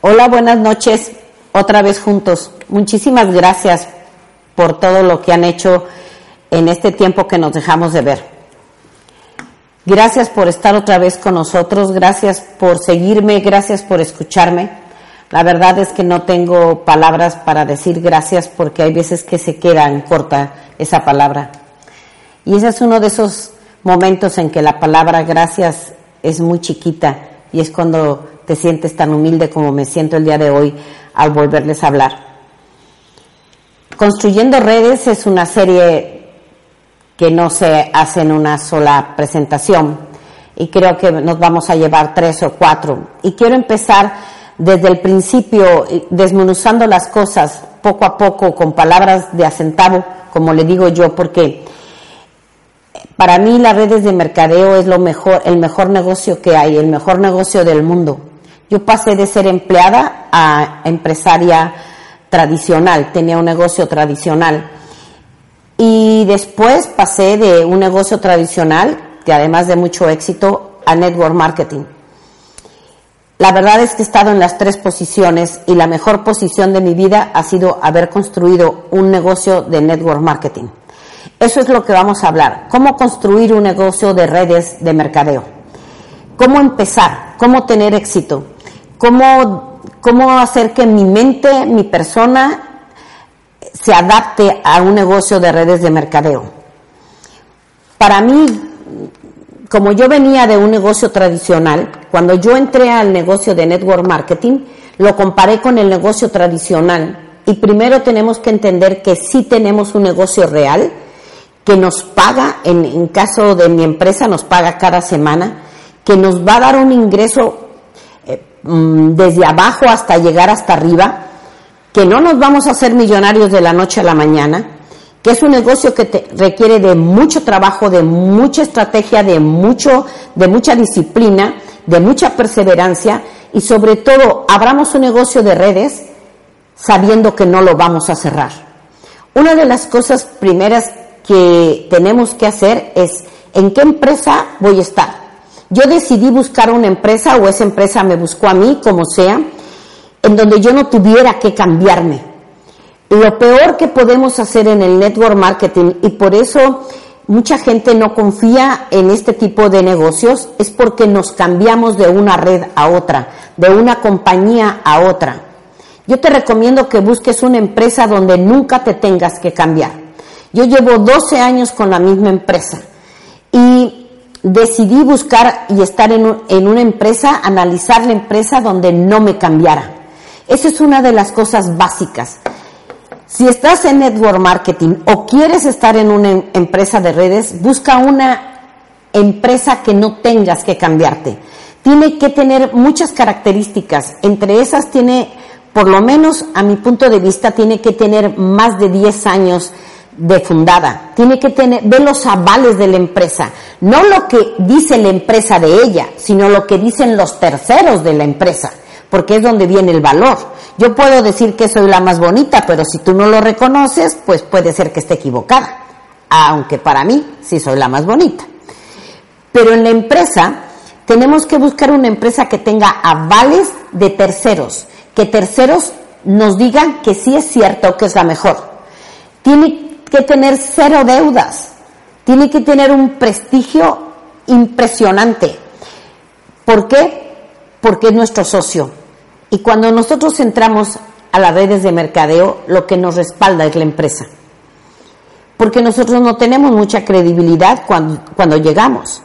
Hola, buenas noches, otra vez juntos. Muchísimas gracias por todo lo que han hecho en este tiempo que nos dejamos de ver. Gracias por estar otra vez con nosotros, gracias por seguirme, gracias por escucharme. La verdad es que no tengo palabras para decir gracias porque hay veces que se queda en corta esa palabra. Y ese es uno de esos momentos en que la palabra gracias es muy chiquita y es cuando te sientes tan humilde como me siento el día de hoy al volverles a hablar. Construyendo redes es una serie que no se hace en una sola presentación y creo que nos vamos a llevar tres o cuatro. Y quiero empezar desde el principio desmenuzando las cosas poco a poco con palabras de acentavo, como le digo yo, porque para mí las redes de mercadeo es lo mejor, el mejor negocio que hay, el mejor negocio del mundo. Yo pasé de ser empleada a empresaria tradicional, tenía un negocio tradicional. Y después pasé de un negocio tradicional, que además de mucho éxito, a network marketing. La verdad es que he estado en las tres posiciones y la mejor posición de mi vida ha sido haber construido un negocio de network marketing. Eso es lo que vamos a hablar. Cómo construir un negocio de redes de mercadeo. Cómo empezar, cómo tener éxito cómo, cómo hacer que mi mente, mi persona, se adapte a un negocio de redes de mercadeo. Para mí, como yo venía de un negocio tradicional, cuando yo entré al negocio de network marketing, lo comparé con el negocio tradicional. Y primero tenemos que entender que sí tenemos un negocio real, que nos paga, en, en caso de mi empresa, nos paga cada semana, que nos va a dar un ingreso Mm, desde abajo hasta llegar hasta arriba, que no nos vamos a hacer millonarios de la noche a la mañana, que es un negocio que requiere de mucho trabajo, de mucha estrategia, de mucho, de mucha disciplina, de mucha perseverancia y sobre todo abramos un negocio de redes sabiendo que no lo vamos a cerrar. Una de las cosas primeras que tenemos que hacer es en qué empresa voy a estar. Yo decidí buscar una empresa o esa empresa me buscó a mí, como sea, en donde yo no tuviera que cambiarme. Lo peor que podemos hacer en el network marketing y por eso mucha gente no confía en este tipo de negocios es porque nos cambiamos de una red a otra, de una compañía a otra. Yo te recomiendo que busques una empresa donde nunca te tengas que cambiar. Yo llevo 12 años con la misma empresa y decidí buscar y estar en, en, una empresa, analizar la empresa donde no me cambiara. Esa es una de las cosas básicas. Si estás en network marketing o quieres estar en una em, empresa de redes, busca una empresa que no tengas que cambiarte. Tiene que tener muchas características. Entre esas tiene, por lo menos a mi punto de vista, tiene que tener más de 10 años de fundada, tiene que tener, ver los avales de la empresa, no lo que dice la empresa de ella, sino lo que dicen los terceros de la empresa, porque es donde viene el valor. Yo puedo decir que soy la más bonita, pero si tú no lo reconoces, pues puede ser que esté equivocada, aunque para mí sí soy la más bonita. Pero en la empresa tenemos que buscar una empresa que tenga avales de terceros, que terceros nos digan que sí es cierto que es la mejor. Tiene que tener cero deudas, tiene que tener un prestigio impresionante. ¿Por qué? Porque es nuestro socio. Y cuando nosotros entramos a las redes de mercadeo, lo que nos respalda es la empresa. Porque nosotros no tenemos mucha credibilidad cuando, cuando llegamos.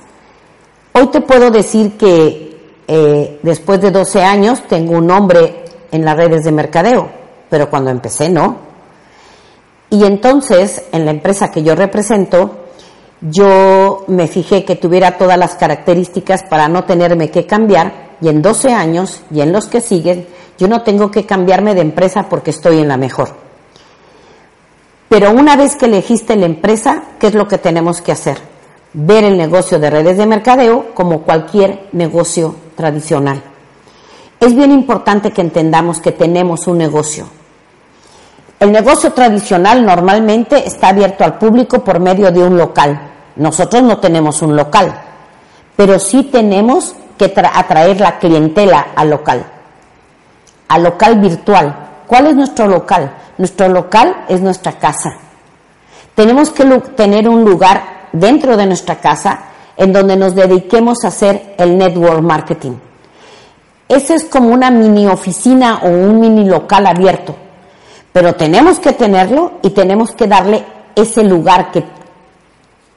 Hoy te puedo decir que eh, después de 12 años tengo un nombre en las redes de mercadeo, pero cuando empecé no. Y entonces, en la empresa que yo represento, yo me fijé que tuviera todas las características para no tenerme que cambiar y en 12 años y en los que siguen, yo no tengo que cambiarme de empresa porque estoy en la mejor. Pero una vez que elegiste la empresa, ¿qué es lo que tenemos que hacer? Ver el negocio de redes de mercadeo como cualquier negocio tradicional. Es bien importante que entendamos que tenemos un negocio, el negocio tradicional normalmente está abierto al público por medio de un local. Nosotros no tenemos un local, pero sí tenemos que atraer la clientela al local. al local virtual. ¿Cuál es nuestro local? Nuestro local es nuestra casa. Tenemos que tener un lugar dentro de nuestra casa en donde nos dediquemos a hacer el network marketing. Ese es como una mini oficina o un mini local abierto, pero tenemos que tenerlo y tenemos que darle ese lugar que,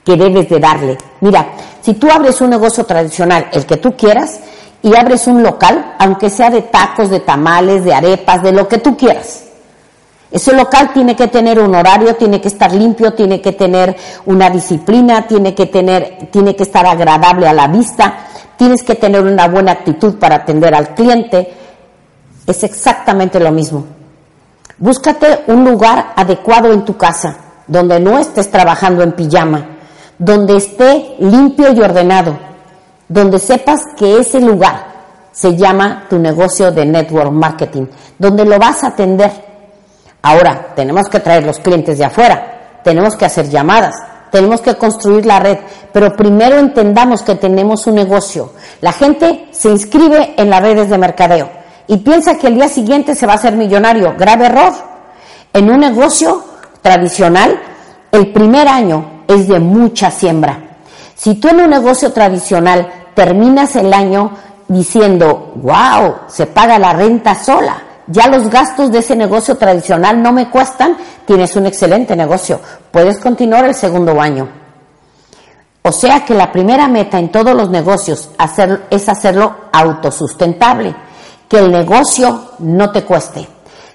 que debes de darle. Mira, si tú abres un negocio tradicional, el que tú quieras, y abres un local, aunque sea de tacos, de tamales, de arepas, de lo que tú quieras, ese local tiene que tener un horario, tiene que estar limpio, tiene que tener una disciplina, tiene que tener, tiene que estar agradable a la vista, tienes que tener una buena actitud para atender al cliente. Es exactamente lo mismo. Búscate un lugar adecuado en tu casa, donde no estés trabajando en pijama, donde esté limpio y ordenado, donde sepas que ese lugar se llama tu negocio de network marketing, donde lo vas a atender Ahora, tenemos que traer los clientes de afuera, tenemos que hacer llamadas, tenemos que construir la red, pero primero entendamos que tenemos un negocio. La gente se inscribe en las redes de mercadeo y piensa que el día siguiente se va a hacer millonario. Grave error. En un negocio tradicional, el primer año es de mucha siembra. Si tú en un negocio tradicional terminas el año diciendo, wow, se paga la renta sola, ya los gastos de ese negocio tradicional no me cuestan, tienes un excelente negocio. Puedes continuar el segundo año. O sea que la primera meta en todos los negocios es hacerlo autosustentable, que el negocio no te cueste.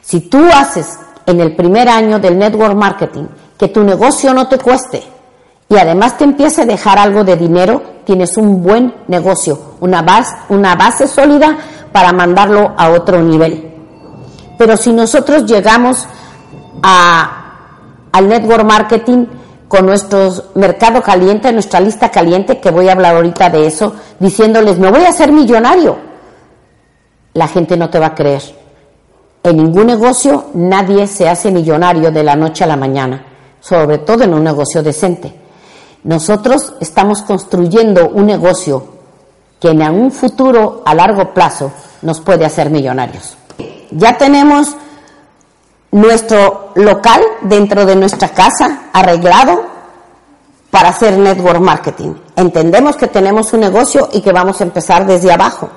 Si tú haces en el primer año del network marketing que tu negocio no te cueste y además te empiece a dejar algo de dinero, tienes un buen negocio, una base, una base sólida para mandarlo a otro nivel. Pero si nosotros llegamos al network marketing con nuestro mercado caliente, nuestra lista caliente, que voy a hablar ahorita de eso, diciéndoles, me voy a hacer millonario, la gente no te va a creer. En ningún negocio nadie se hace millonario de la noche a la mañana, sobre todo en un negocio decente. Nosotros estamos construyendo un negocio que en un futuro a largo plazo nos puede hacer millonarios ya tenemos nuestro local dentro de nuestra casa arreglado para hacer network marketing. Entendemos que tenemos un negocio y que vamos a empezar desde abajo.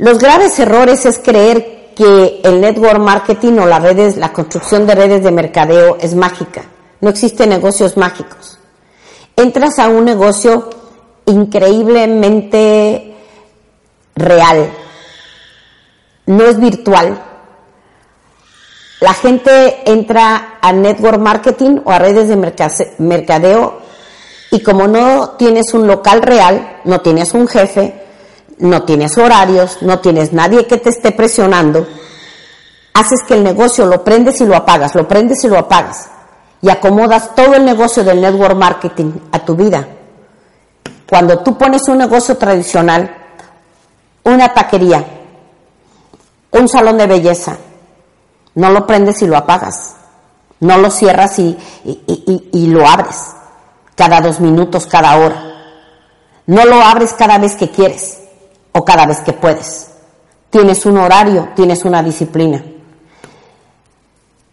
Los graves errores es creer que el network marketing o las redes, la construcción de redes de mercadeo es mágica. No existen negocios mágicos. Entras a un negocio increíblemente real, no es virtual. La gente entra a network marketing o a redes de mercadeo y como no tienes un local real, no tienes un jefe, no tienes horarios, no tienes nadie que te esté presionando, haces que el negocio lo prendes y lo apagas, lo prendes y lo apagas y acomodas todo el negocio del network marketing a tu vida. Cuando tú pones un negocio tradicional, una taquería, un salón de belleza. No lo prendes y lo apagas. No lo cierras y, lo abres cada dos minutos, cada hora. No lo abres cada vez que quieres o cada vez que puedes. Tienes un horario, tienes una disciplina.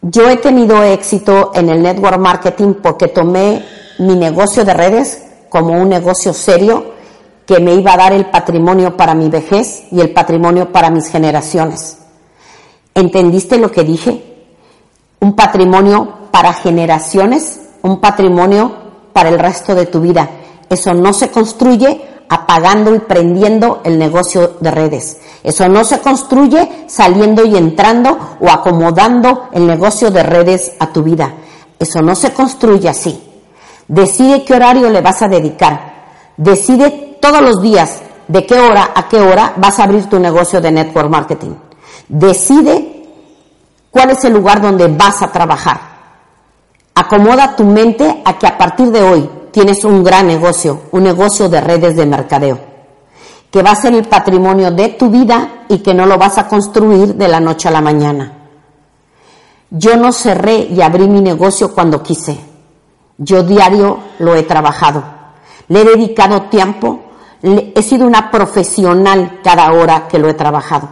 Yo he tenido éxito en el network marketing porque tomé mi negocio de redes como un negocio serio que me iba a dar el patrimonio para mi vejez y el patrimonio para mis generaciones. ¿Entendiste lo que dije? Un patrimonio para generaciones, un patrimonio para el resto de tu vida. Eso no se construye apagando y prendiendo el negocio de redes. Eso no se construye saliendo y entrando o acomodando el negocio de redes a tu vida. Eso no se construye así. Decide qué horario le vas a dedicar. Decide todos los días de qué hora a qué hora vas a abrir tu negocio de network marketing. Decide cuál es el lugar donde vas a trabajar. Acomoda tu mente a que a partir de hoy tienes un gran negocio, un negocio de redes de mercadeo, que va a ser el patrimonio de tu vida y que no lo vas a construir de la noche a la mañana. Yo no cerré y abrí mi negocio cuando quise. Yo diario lo he trabajado. Le he dedicado tiempo, he sido una profesional cada hora que lo he trabajado.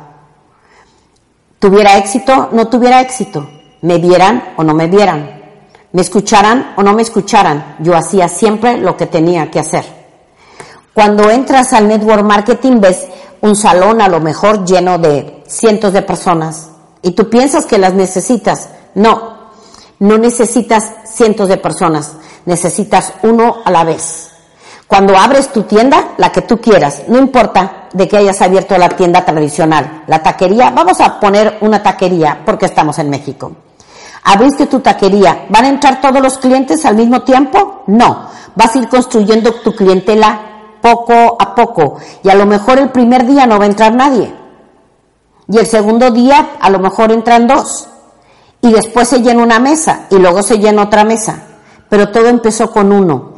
Tuviera éxito, no tuviera éxito. Me vieran o no me vieran. Me escucharan o no me escucharan. Yo hacía siempre lo que tenía que hacer. Cuando entras al network marketing ves un salón a lo mejor lleno de cientos de personas y tú piensas que las necesitas. No, no necesitas cientos de personas, necesitas uno a la vez. Cuando abres tu tienda, la que tú quieras, no importa de que hayas abierto la tienda tradicional, la taquería, vamos a poner una taquería porque estamos en México. Abriste tu taquería, ¿van a entrar todos los clientes al mismo tiempo? No, vas a ir construyendo tu clientela poco a poco y a lo mejor el primer día no va a entrar nadie y el segundo día a lo mejor entran dos y después se llena una mesa y luego se llena otra mesa, pero todo empezó con uno.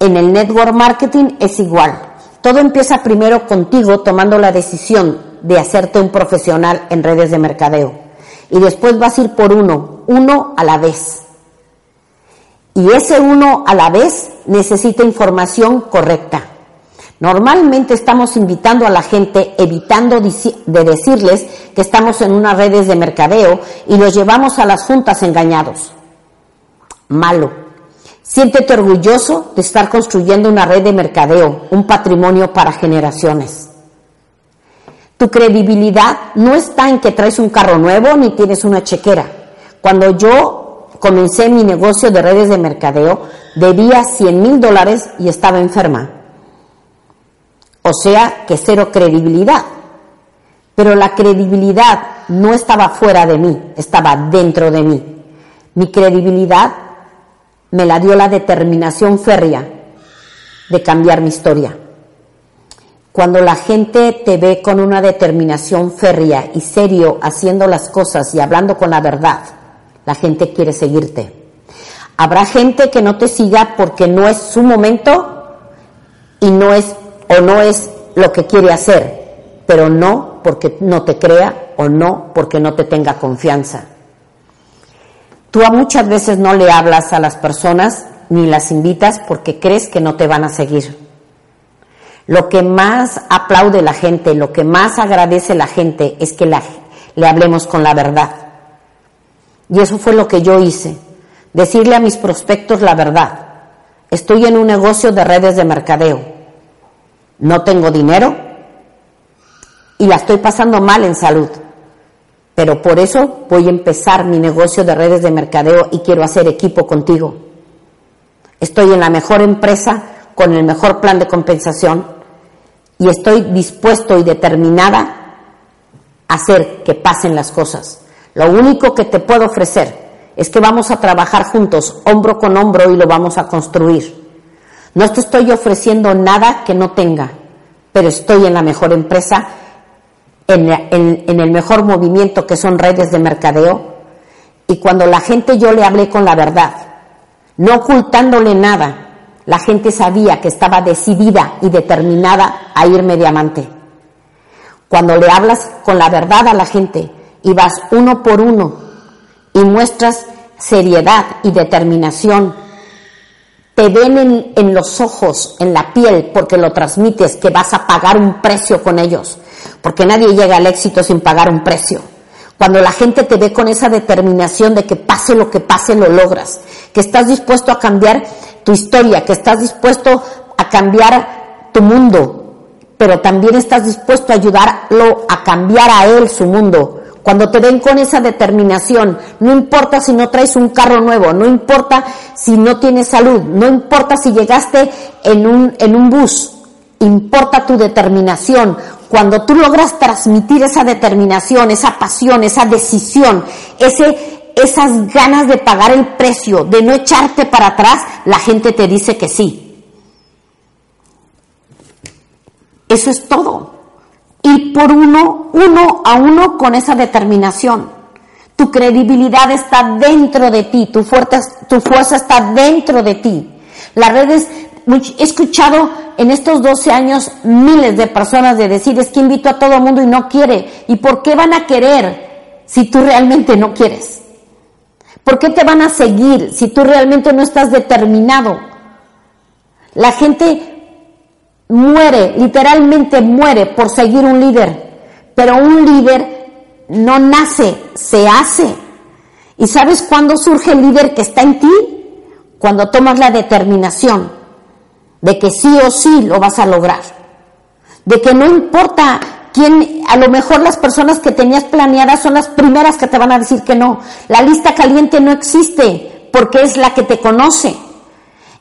En el network marketing es igual. Todo empieza primero contigo tomando la decisión de hacerte un profesional en redes de mercadeo. Y después vas a ir por uno, uno a la vez. Y ese uno a la vez necesita información correcta. Normalmente estamos invitando a la gente, evitando de decirles que estamos en unas redes de mercadeo y los llevamos a las juntas engañados. Malo. Siéntete orgulloso de estar construyendo una red de mercadeo, un patrimonio para generaciones. Tu credibilidad no está en que traes un carro nuevo ni tienes una chequera. Cuando yo comencé mi negocio de redes de mercadeo, debía 100 mil dólares y estaba enferma. O sea que cero credibilidad. Pero la credibilidad no estaba fuera de mí, estaba dentro de mí. Mi credibilidad me la dio la determinación férrea de cambiar mi historia. Cuando la gente te ve con una determinación férrea y serio haciendo las cosas y hablando con la verdad, la gente quiere seguirte. Habrá gente que no te siga porque no es su momento y no es o no es lo que quiere hacer, pero no porque no te crea o no porque no te tenga confianza. Tú a muchas veces no le hablas a las personas ni las invitas porque crees que no te van a seguir. Lo que más aplaude la gente, lo que más agradece la gente es que le hablemos con la verdad. Y eso fue lo que yo hice, decirle a mis prospectos la verdad. Estoy en un negocio de redes de mercadeo no tengo dinero y la estoy pasando mal en salud. Pero por eso voy a empezar mi negocio de redes de mercadeo y quiero hacer equipo contigo. Estoy en la mejor empresa con el mejor plan de compensación y estoy dispuesto y determinada a hacer que pasen las cosas. Lo único que te puedo ofrecer es que vamos a trabajar juntos, hombro con hombro, y lo vamos a construir. No te estoy ofreciendo nada que no tenga, pero estoy en la mejor empresa, en, el mejor movimiento que son redes de mercadeo. Y cuando la gente yo le hablé con la verdad, no ocultándole nada, la gente sabía que estaba decidida y determinada a irme diamante. Cuando le hablas con la verdad a la gente y vas uno por uno y muestras seriedad y determinación te ven en, los ojos, en la piel, porque lo transmites, que vas a pagar un precio con ellos, porque nadie llega al éxito sin pagar un precio. Cuando la gente te ve con esa determinación de que pase lo que pase, lo logras, que estás dispuesto a cambiar tu historia, que estás dispuesto a cambiar tu mundo, pero también estás dispuesto a ayudarlo a cambiar a él su mundo, cuando te ven con esa determinación, no importa si no traes un carro nuevo, no importa si no tienes salud, no importa si llegaste en un, en un bus, importa tu determinación. Cuando tú logras transmitir esa determinación, esa pasión, esa decisión, ese, esas ganas de pagar el precio, de no echarte para atrás, la gente te dice que sí. Eso es todo y por uno, uno a uno con esa determinación. Tu credibilidad está dentro de ti, tu fuerza, tu fuerza está dentro de ti. Las redes, he escuchado en estos 12 años miles de personas de decir es que invito a todo el mundo y no quiere. ¿Y por qué van a querer si tú realmente no quieres? ¿Por qué te van a seguir si tú realmente no estás determinado? La gente muere, literalmente muere por seguir un líder, pero un líder no nace, se hace. ¿Y sabes cuándo surge el líder que está en ti? Cuando tomas la determinación de que sí o sí lo vas a lograr. De que no importa quién, a lo mejor las personas que tenías planeadas son las primeras que te van a decir que no. La lista caliente no existe porque es la que te conoce.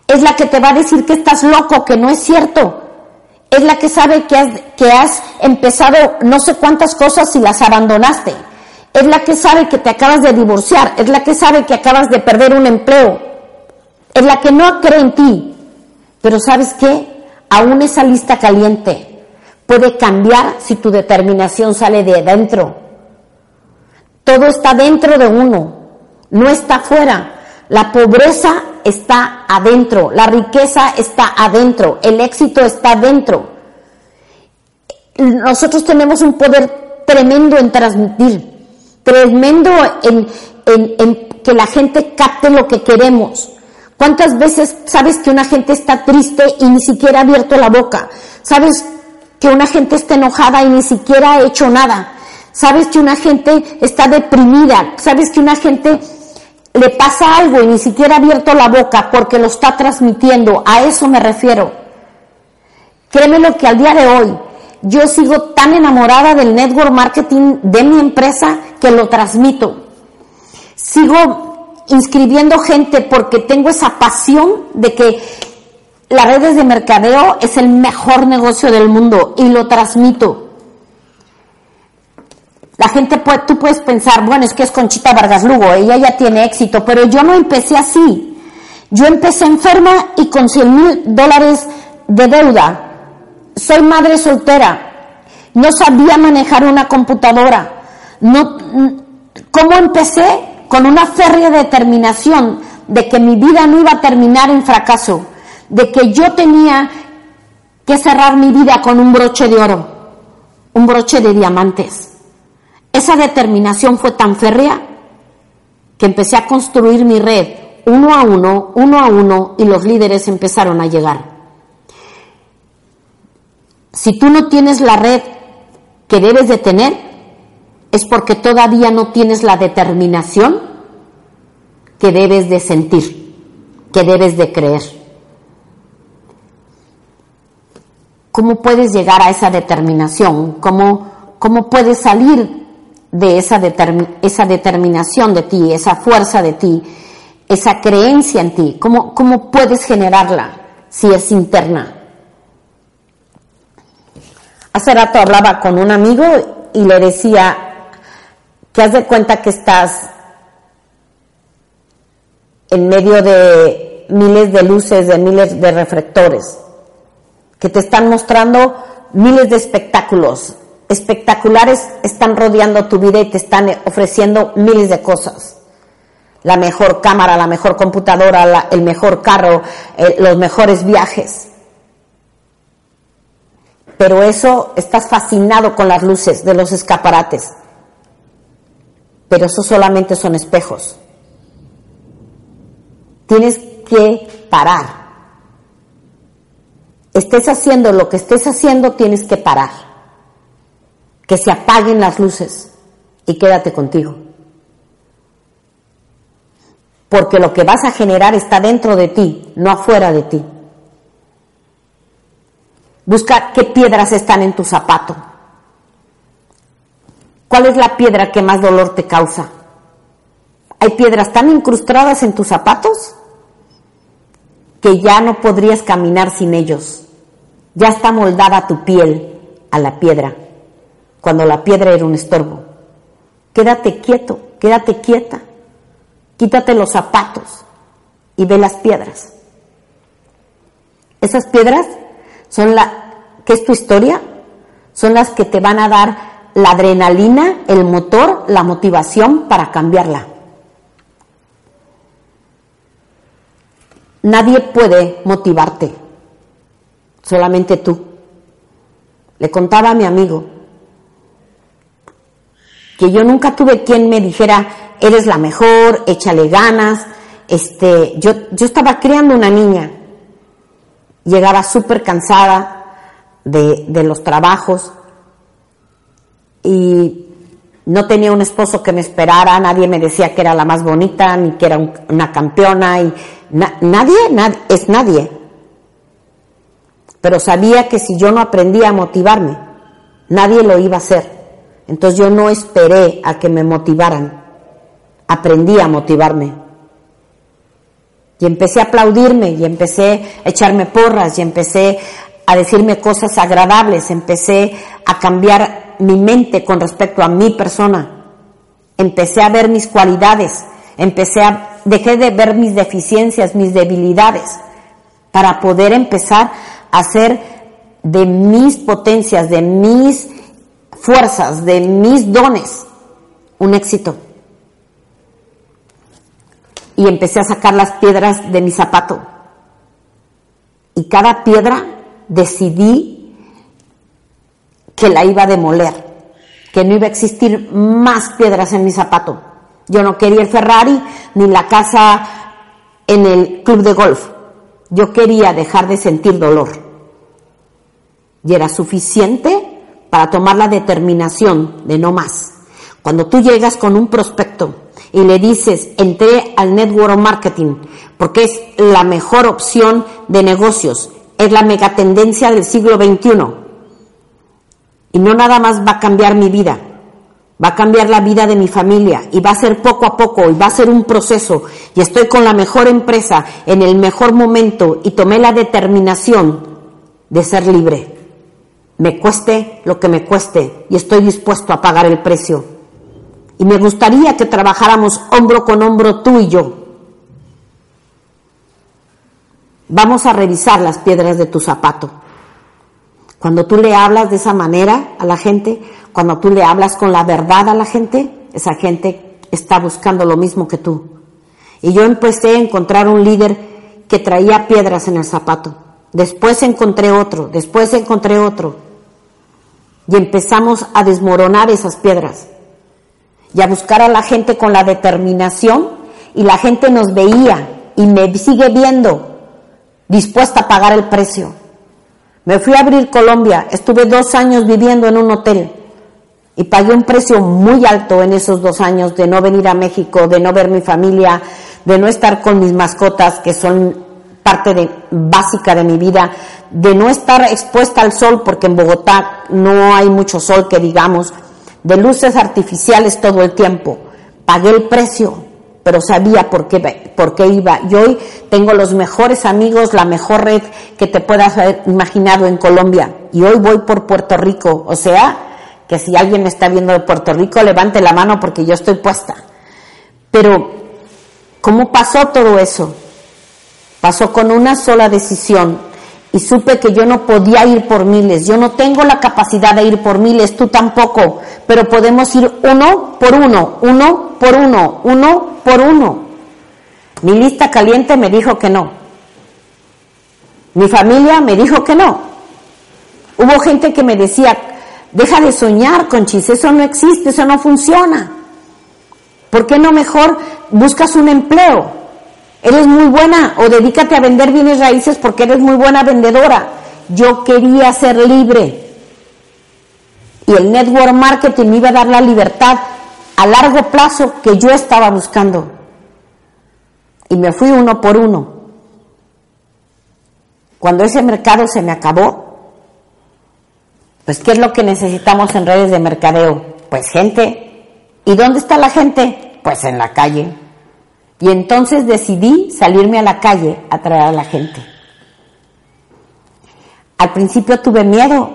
Es la que te va a decir que estás loco, que no es cierto. Es la que sabe que has, que has empezado no sé cuántas cosas y las abandonaste. Es la que sabe que te acabas de divorciar. Es la que sabe que acabas de perder un empleo. Es la que no cree en ti. Pero ¿sabes qué? Aún esa lista caliente puede cambiar si tu determinación sale de dentro. Todo está dentro de uno, no está afuera. La pobreza está adentro, la riqueza está adentro, el éxito está adentro. Nosotros tenemos un poder tremendo en transmitir, tremendo en, en, que la gente capte lo que queremos. ¿Cuántas veces sabes que una gente está triste y ni siquiera ha abierto la boca? ¿Sabes que una gente está enojada y ni siquiera ha hecho nada? ¿Sabes que una gente está deprimida? ¿Sabes que una gente le pasa algo y ni siquiera ha abierto la boca porque lo está transmitiendo. A eso me refiero. Créeme lo que al día de hoy yo sigo tan enamorada del network marketing de mi empresa que lo transmito. Sigo inscribiendo gente porque tengo esa pasión de que las redes de mercadeo es el mejor negocio del mundo y lo transmito. La gente, puede, tú puedes pensar, bueno, es que es Conchita Vargas Lugo, ella ya tiene éxito, pero yo no empecé así. Yo empecé enferma y con 100 mil dólares de deuda. Soy madre soltera. No sabía manejar una computadora. ¿Cómo empecé? Con una férrea determinación de que mi vida no iba a terminar en fracaso, de que yo tenía que cerrar mi vida con un broche de oro, un broche de diamantes. Esa determinación fue tan férrea que empecé a construir mi red uno a uno, uno a uno, y los líderes empezaron a llegar. Si tú no tienes la red que debes de tener, es porque todavía no tienes la determinación que debes de sentir, que debes de creer. ¿Cómo puedes llegar a esa determinación? ¿Cómo, cómo puedes salir de esa, esa determinación de ti, esa fuerza de ti, esa creencia en ti? ¿Cómo, ¿Cómo puedes generarla si es interna? Hace rato hablaba con un amigo y le decía que haz de cuenta que estás en medio de miles de luces, de miles de reflectores, que te están mostrando miles de espectáculos, espectaculares están rodeando tu vida y te están ofreciendo miles de cosas. La mejor cámara, la mejor computadora, el mejor carro, eh, los mejores viajes. Pero eso, estás fascinado con las luces de los escaparates. Pero eso solamente son espejos. Tienes que parar. Estés haciendo lo que estés haciendo, tienes que parar que se apaguen las luces y quédate contigo. Porque lo que vas a generar está dentro de ti, no afuera de ti. Busca qué piedras están en tu zapato. ¿Cuál es la piedra que más dolor te causa? ¿Hay piedras tan incrustadas en tus zapatos que ya no podrías caminar sin ellos? Ya está moldada tu piel a la piedra cuando la piedra era un estorbo. Quédate quieto, quédate quieta, quítate los zapatos y ve las piedras. Esas piedras son la, ¿qué es tu historia? Son las que te van a dar la adrenalina, el motor, la motivación para cambiarla. Nadie puede motivarte, solamente tú. Le contaba a mi amigo, que yo nunca tuve quien me dijera, eres la mejor, échale ganas. Este, yo, yo estaba criando una niña, llegaba súper cansada de, de los trabajos y No tenía un esposo que me esperara, nadie me decía que era la más bonita, ni que era una campeona, y nadie, es nadie. Pero sabía que si yo no aprendía a motivarme, nadie lo iba a hacer. Entonces yo no esperé a que me motivaran, aprendí a motivarme. Y empecé a aplaudirme, y empecé a echarme porras, y empecé a decirme cosas agradables, empecé a cambiar mi mente con respecto a mi persona, empecé a ver mis cualidades, empecé a, dejé de ver mis deficiencias, mis debilidades, para poder empezar hacer de mis potencias, de mis fuerzas, de mis dones, un éxito. Y empecé a sacar las piedras de mi zapato. Y cada piedra decidí que la iba a demoler, que no iba a existir más piedras en mi zapato. Yo no quería el Ferrari ni la casa en el club de golf. Yo quería dejar de sentir dolor. Y era suficiente para tomar la determinación de no más. Cuando tú llegas con un prospecto y le dices, entré al network marketing porque es la mejor opción de negocios, es la megatendencia del siglo XXI. Y no nada más va a cambiar mi vida, va a cambiar la vida de mi familia y va a ser poco a poco y va a ser un proceso y estoy con la mejor empresa en el mejor momento y tomé la determinación de ser libre. Me cueste lo que me cueste y estoy dispuesto a pagar el precio. Y me gustaría que trabajáramos hombro con hombro tú y yo Vamos a revisar las piedras de tu zapato. Cuando tú le hablas de esa manera a la gente, cuando tú le hablas con la verdad a la gente, esa gente está buscando lo mismo que tú. Y yo empecé a encontrar un líder que traía piedras en el zapato. Después encontré otro, después encontré otro. Y empezamos a desmoronar esas piedras y a buscar a la gente con la determinación y la gente nos veía y me sigue viendo dispuesta a pagar el precio. Me fui a abrir Colombia, estuve dos años viviendo en un hotel y pagué un precio muy alto en esos dos años de no venir a México, de no ver mi familia, de no estar con mis mascotas que son parte de, básica de mi vida, de no estar expuesta al sol porque en Bogotá no hay mucho sol que digamos, de luces artificiales todo el tiempo. Pagué el precio pero sabía por qué, por qué iba. Y hoy tengo los mejores amigos, la mejor red que te puedas haber imaginado en Colombia. Y hoy voy por Puerto Rico. O sea, que si alguien me está viendo de Puerto Rico, levante la mano porque yo estoy puesta. Pero, ¿cómo pasó todo eso? Pasó con una sola decisión y supe que yo no podía ir por miles. Yo no tengo la capacidad de ir por miles, tú tampoco, pero podemos ir uno por uno, uno por uno, uno por uno. Mi lista caliente me dijo que no. Mi familia me dijo que no. Hubo gente que me decía, deja de soñar, Conchis, eso no existe, eso no funciona. ¿Por qué no mejor buscas un empleo? Eres muy buena o dedícate a vender bienes raíces porque eres muy buena vendedora. Yo quería ser libre. Y el network marketing me iba a dar la libertad a largo plazo que yo estaba buscando. Y me fui uno por uno. Cuando ese mercado se me acabó, pues ¿qué es lo que necesitamos en redes de mercadeo? Pues gente. ¿Y dónde está la gente? Pues en la calle. Y entonces decidí salirme a la calle a traer a la gente. Al principio tuve miedo,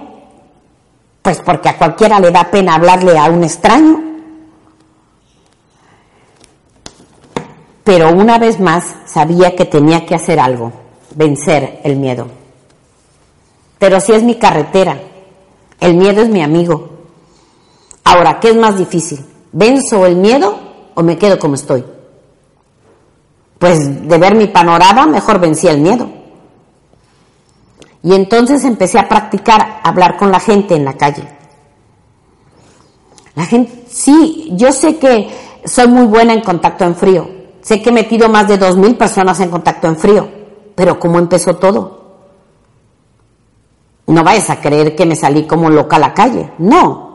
pues porque a cualquiera le da pena hablarle a un extraño. Pero una vez más sabía que tenía que hacer algo, vencer el miedo. Pero si es mi carretera, el miedo es mi amigo. Ahora, ¿qué es más difícil? ¿Venzo el miedo o me quedo como estoy? pues de ver mi panorama, mejor vencí el miedo. Y entonces empecé a practicar hablar con la gente en la calle. La gente, sí, yo sé que soy muy buena en contacto en frío. Sé que he metido más de dos mil personas en contacto en frío. Pero ¿cómo empezó todo? No vayas a creer que me salí como loca a la calle. No.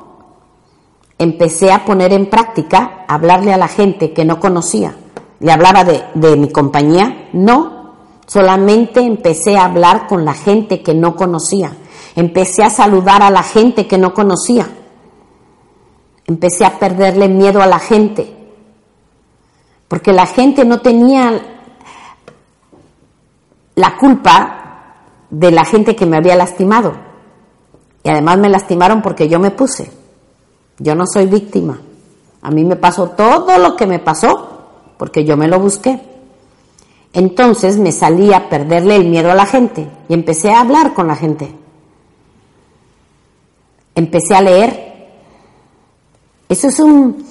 empecé a poner en práctica, hablarle a la gente que no conocía. ¿Le hablaba de, de mi compañía? No, solamente empecé a hablar con la gente que no conocía. Empecé a saludar a la gente que no conocía. Empecé a perderle miedo a la gente. Porque la gente no tenía la culpa de la gente que me había lastimado. Y además me lastimaron porque yo me puse. Yo no soy víctima. A mí me pasó todo lo que me pasó porque yo me lo busqué. Entonces me salí a perderle el miedo a la gente y empecé a hablar con la gente. Empecé a leer. Eso es un,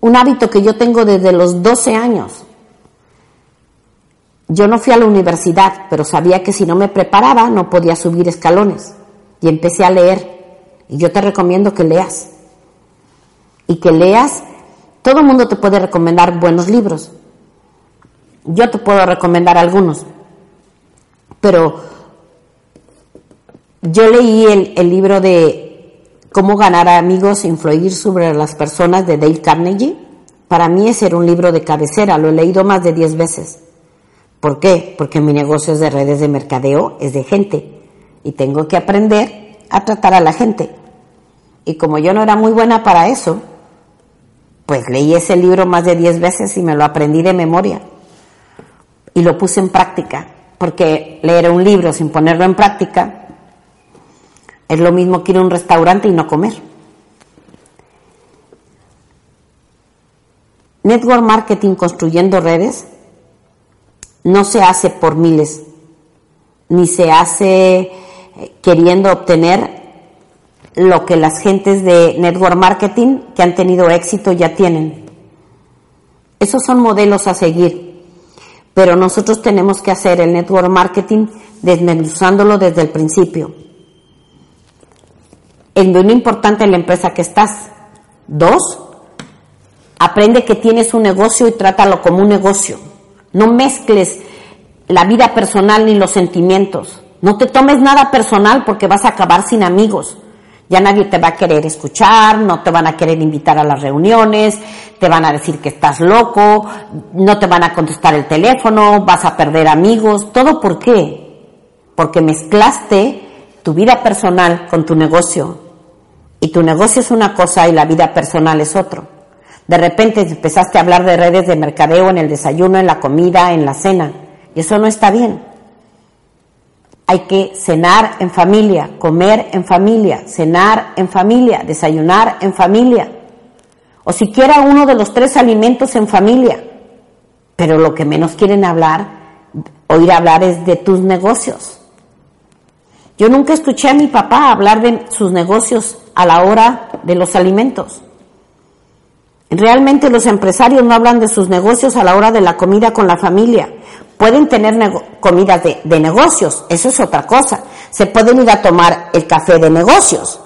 un hábito que yo tengo desde los 12 años. Yo no fui a la universidad, pero sabía que si no me preparaba no podía subir escalones. Y empecé a leer. Y yo te recomiendo que leas. Y que leas, todo el mundo te puede recomendar buenos libros. Yo te puedo recomendar algunos. Pero yo leí el, libro de Cómo ganar amigos e influir sobre las personas de Dale Carnegie. Para mí ese era un libro de cabecera, lo he leído más de 10 veces. ¿Por qué? Porque mi negocio es de redes de mercadeo, es de gente. Y tengo que aprender a tratar a la gente. Y como yo no era muy buena para eso, pues leí ese libro más de 10 veces y me lo aprendí de memoria. Y lo puse en práctica. Porque leer un libro sin ponerlo en práctica es lo mismo que ir a un restaurante y no comer. Network Marketing construyendo redes no se hace por miles, ni se hace eh, queriendo obtener lo que las gentes de network marketing que han tenido éxito ya tienen. Esos son modelos a seguir, pero nosotros tenemos que hacer el network marketing desmenuzándolo desde el principio. Es muy importante la empresa que estás. Dos, aprende que tienes un negocio y trátalo como un negocio no mezcles la vida personal ni los sentimientos. No te tomes nada personal porque vas a acabar sin amigos. Ya nadie te va a querer escuchar, no te van a querer invitar a las reuniones, te van a decir que estás loco, no te van a contestar el teléfono, vas a perder amigos. ¿Todo por qué? Porque mezclaste tu vida personal con tu negocio. Y tu negocio es una cosa y la vida personal es otro. De repente empezaste a hablar de redes de mercadeo en el desayuno, en la comida, en la cena. Y eso no está bien. Hay que cenar en familia, comer en familia, cenar en familia, desayunar en familia. O siquiera uno de los tres alimentos en familia. Pero lo que menos quieren hablar, oír hablar es de tus negocios. Yo nunca escuché a mi papá hablar de sus negocios a la hora de los alimentos. Realmente los empresarios no hablan de sus negocios a la hora de la comida con la familia. Pueden tener comidas de, de negocios, eso es otra cosa. Se pueden ir a tomar el café de negocios,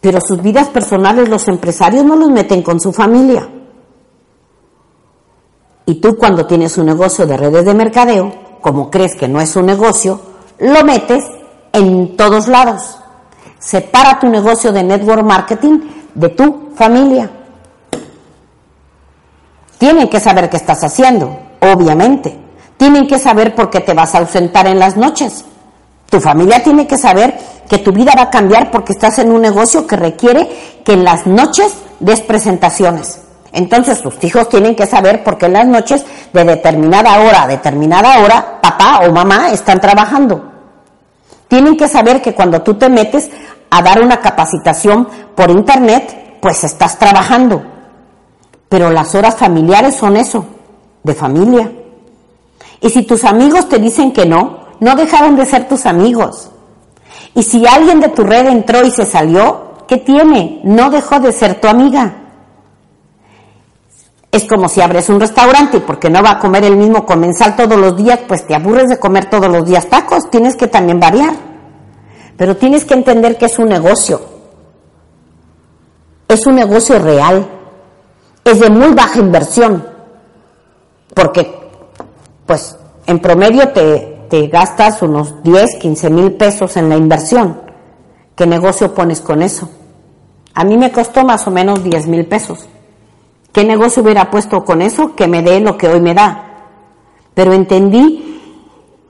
pero sus vidas personales los empresarios no los meten con su familia. Y tú cuando tienes un negocio de redes de mercadeo, como crees que no es un negocio, lo metes en todos lados. Separa tu negocio de network marketing de tu familia. Tienen que saber qué estás haciendo, obviamente. Tienen que saber por qué te vas a ausentar en las noches. Tu familia tiene que saber que tu vida va a cambiar porque estás en un negocio que requiere que en las noches des presentaciones. Entonces tus hijos tienen que saber por qué en las noches de determinada hora a determinada hora papá o mamá están trabajando. Tienen que saber que cuando tú te metes a dar una capacitación por internet, pues estás trabajando. Pero las horas familiares son eso, de familia. Y si tus amigos te dicen que no, no dejaron de ser tus amigos. Y si alguien de tu red entró y se salió, ¿qué tiene? No dejó de ser tu amiga. Es como si abres un restaurante y porque no va a comer el mismo comensal todos los días, pues te aburres de comer todos los días tacos, tienes que también variar. Pero tienes que entender que es un negocio. Es un negocio real es de muy baja inversión, porque pues en promedio te, te gastas unos 10, 15 mil pesos en la inversión. ¿Qué negocio pones con eso? A mí me costó más o menos 10 mil pesos. ¿Qué negocio hubiera puesto con eso que me dé lo que hoy me da? Pero entendí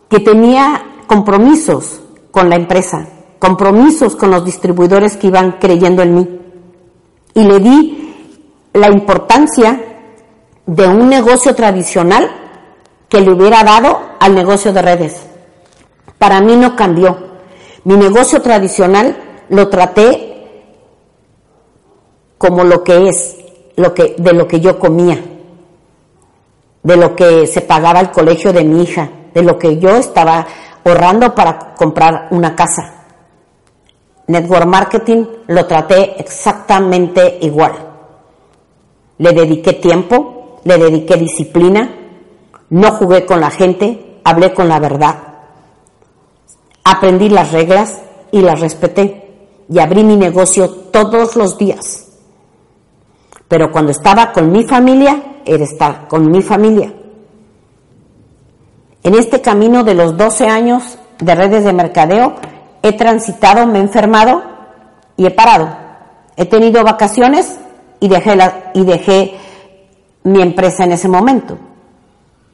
que tenía compromisos con la empresa, compromisos con los distribuidores que iban creyendo en mí. Y le di la importancia de un negocio tradicional que le hubiera dado al negocio de redes. Para mí no cambió. Mi negocio tradicional lo traté como lo que es, lo que, de lo que yo comía, de lo que se pagaba el colegio de mi hija, de lo que yo estaba ahorrando para comprar una casa. Network marketing lo traté exactamente igual. Le dediqué tiempo, le dediqué disciplina, no jugué con la gente, hablé con la verdad. Aprendí las reglas y las respeté y abrí mi negocio todos los días. Pero cuando estaba con mi familia, era estar con mi familia. En este camino de los 12 años de redes de mercadeo, he transitado, me he enfermado y he parado. He tenido vacaciones y dejé, la, y dejé mi empresa en ese momento.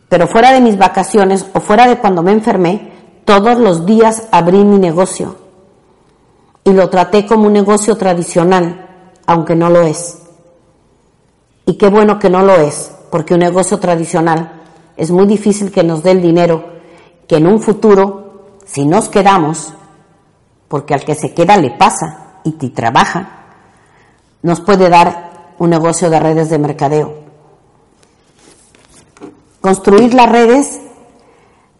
Pero fuera de mis vacaciones o fuera de cuando me enfermé, todos los días abrí mi negocio y lo traté como un negocio tradicional, aunque no lo es. Y qué bueno que no lo es, porque un negocio tradicional es muy difícil que nos dé el dinero que en un futuro, si nos quedamos, porque al que se queda le pasa y te trabaja, nos puede dar un negocio de redes de mercadeo. Construir las redes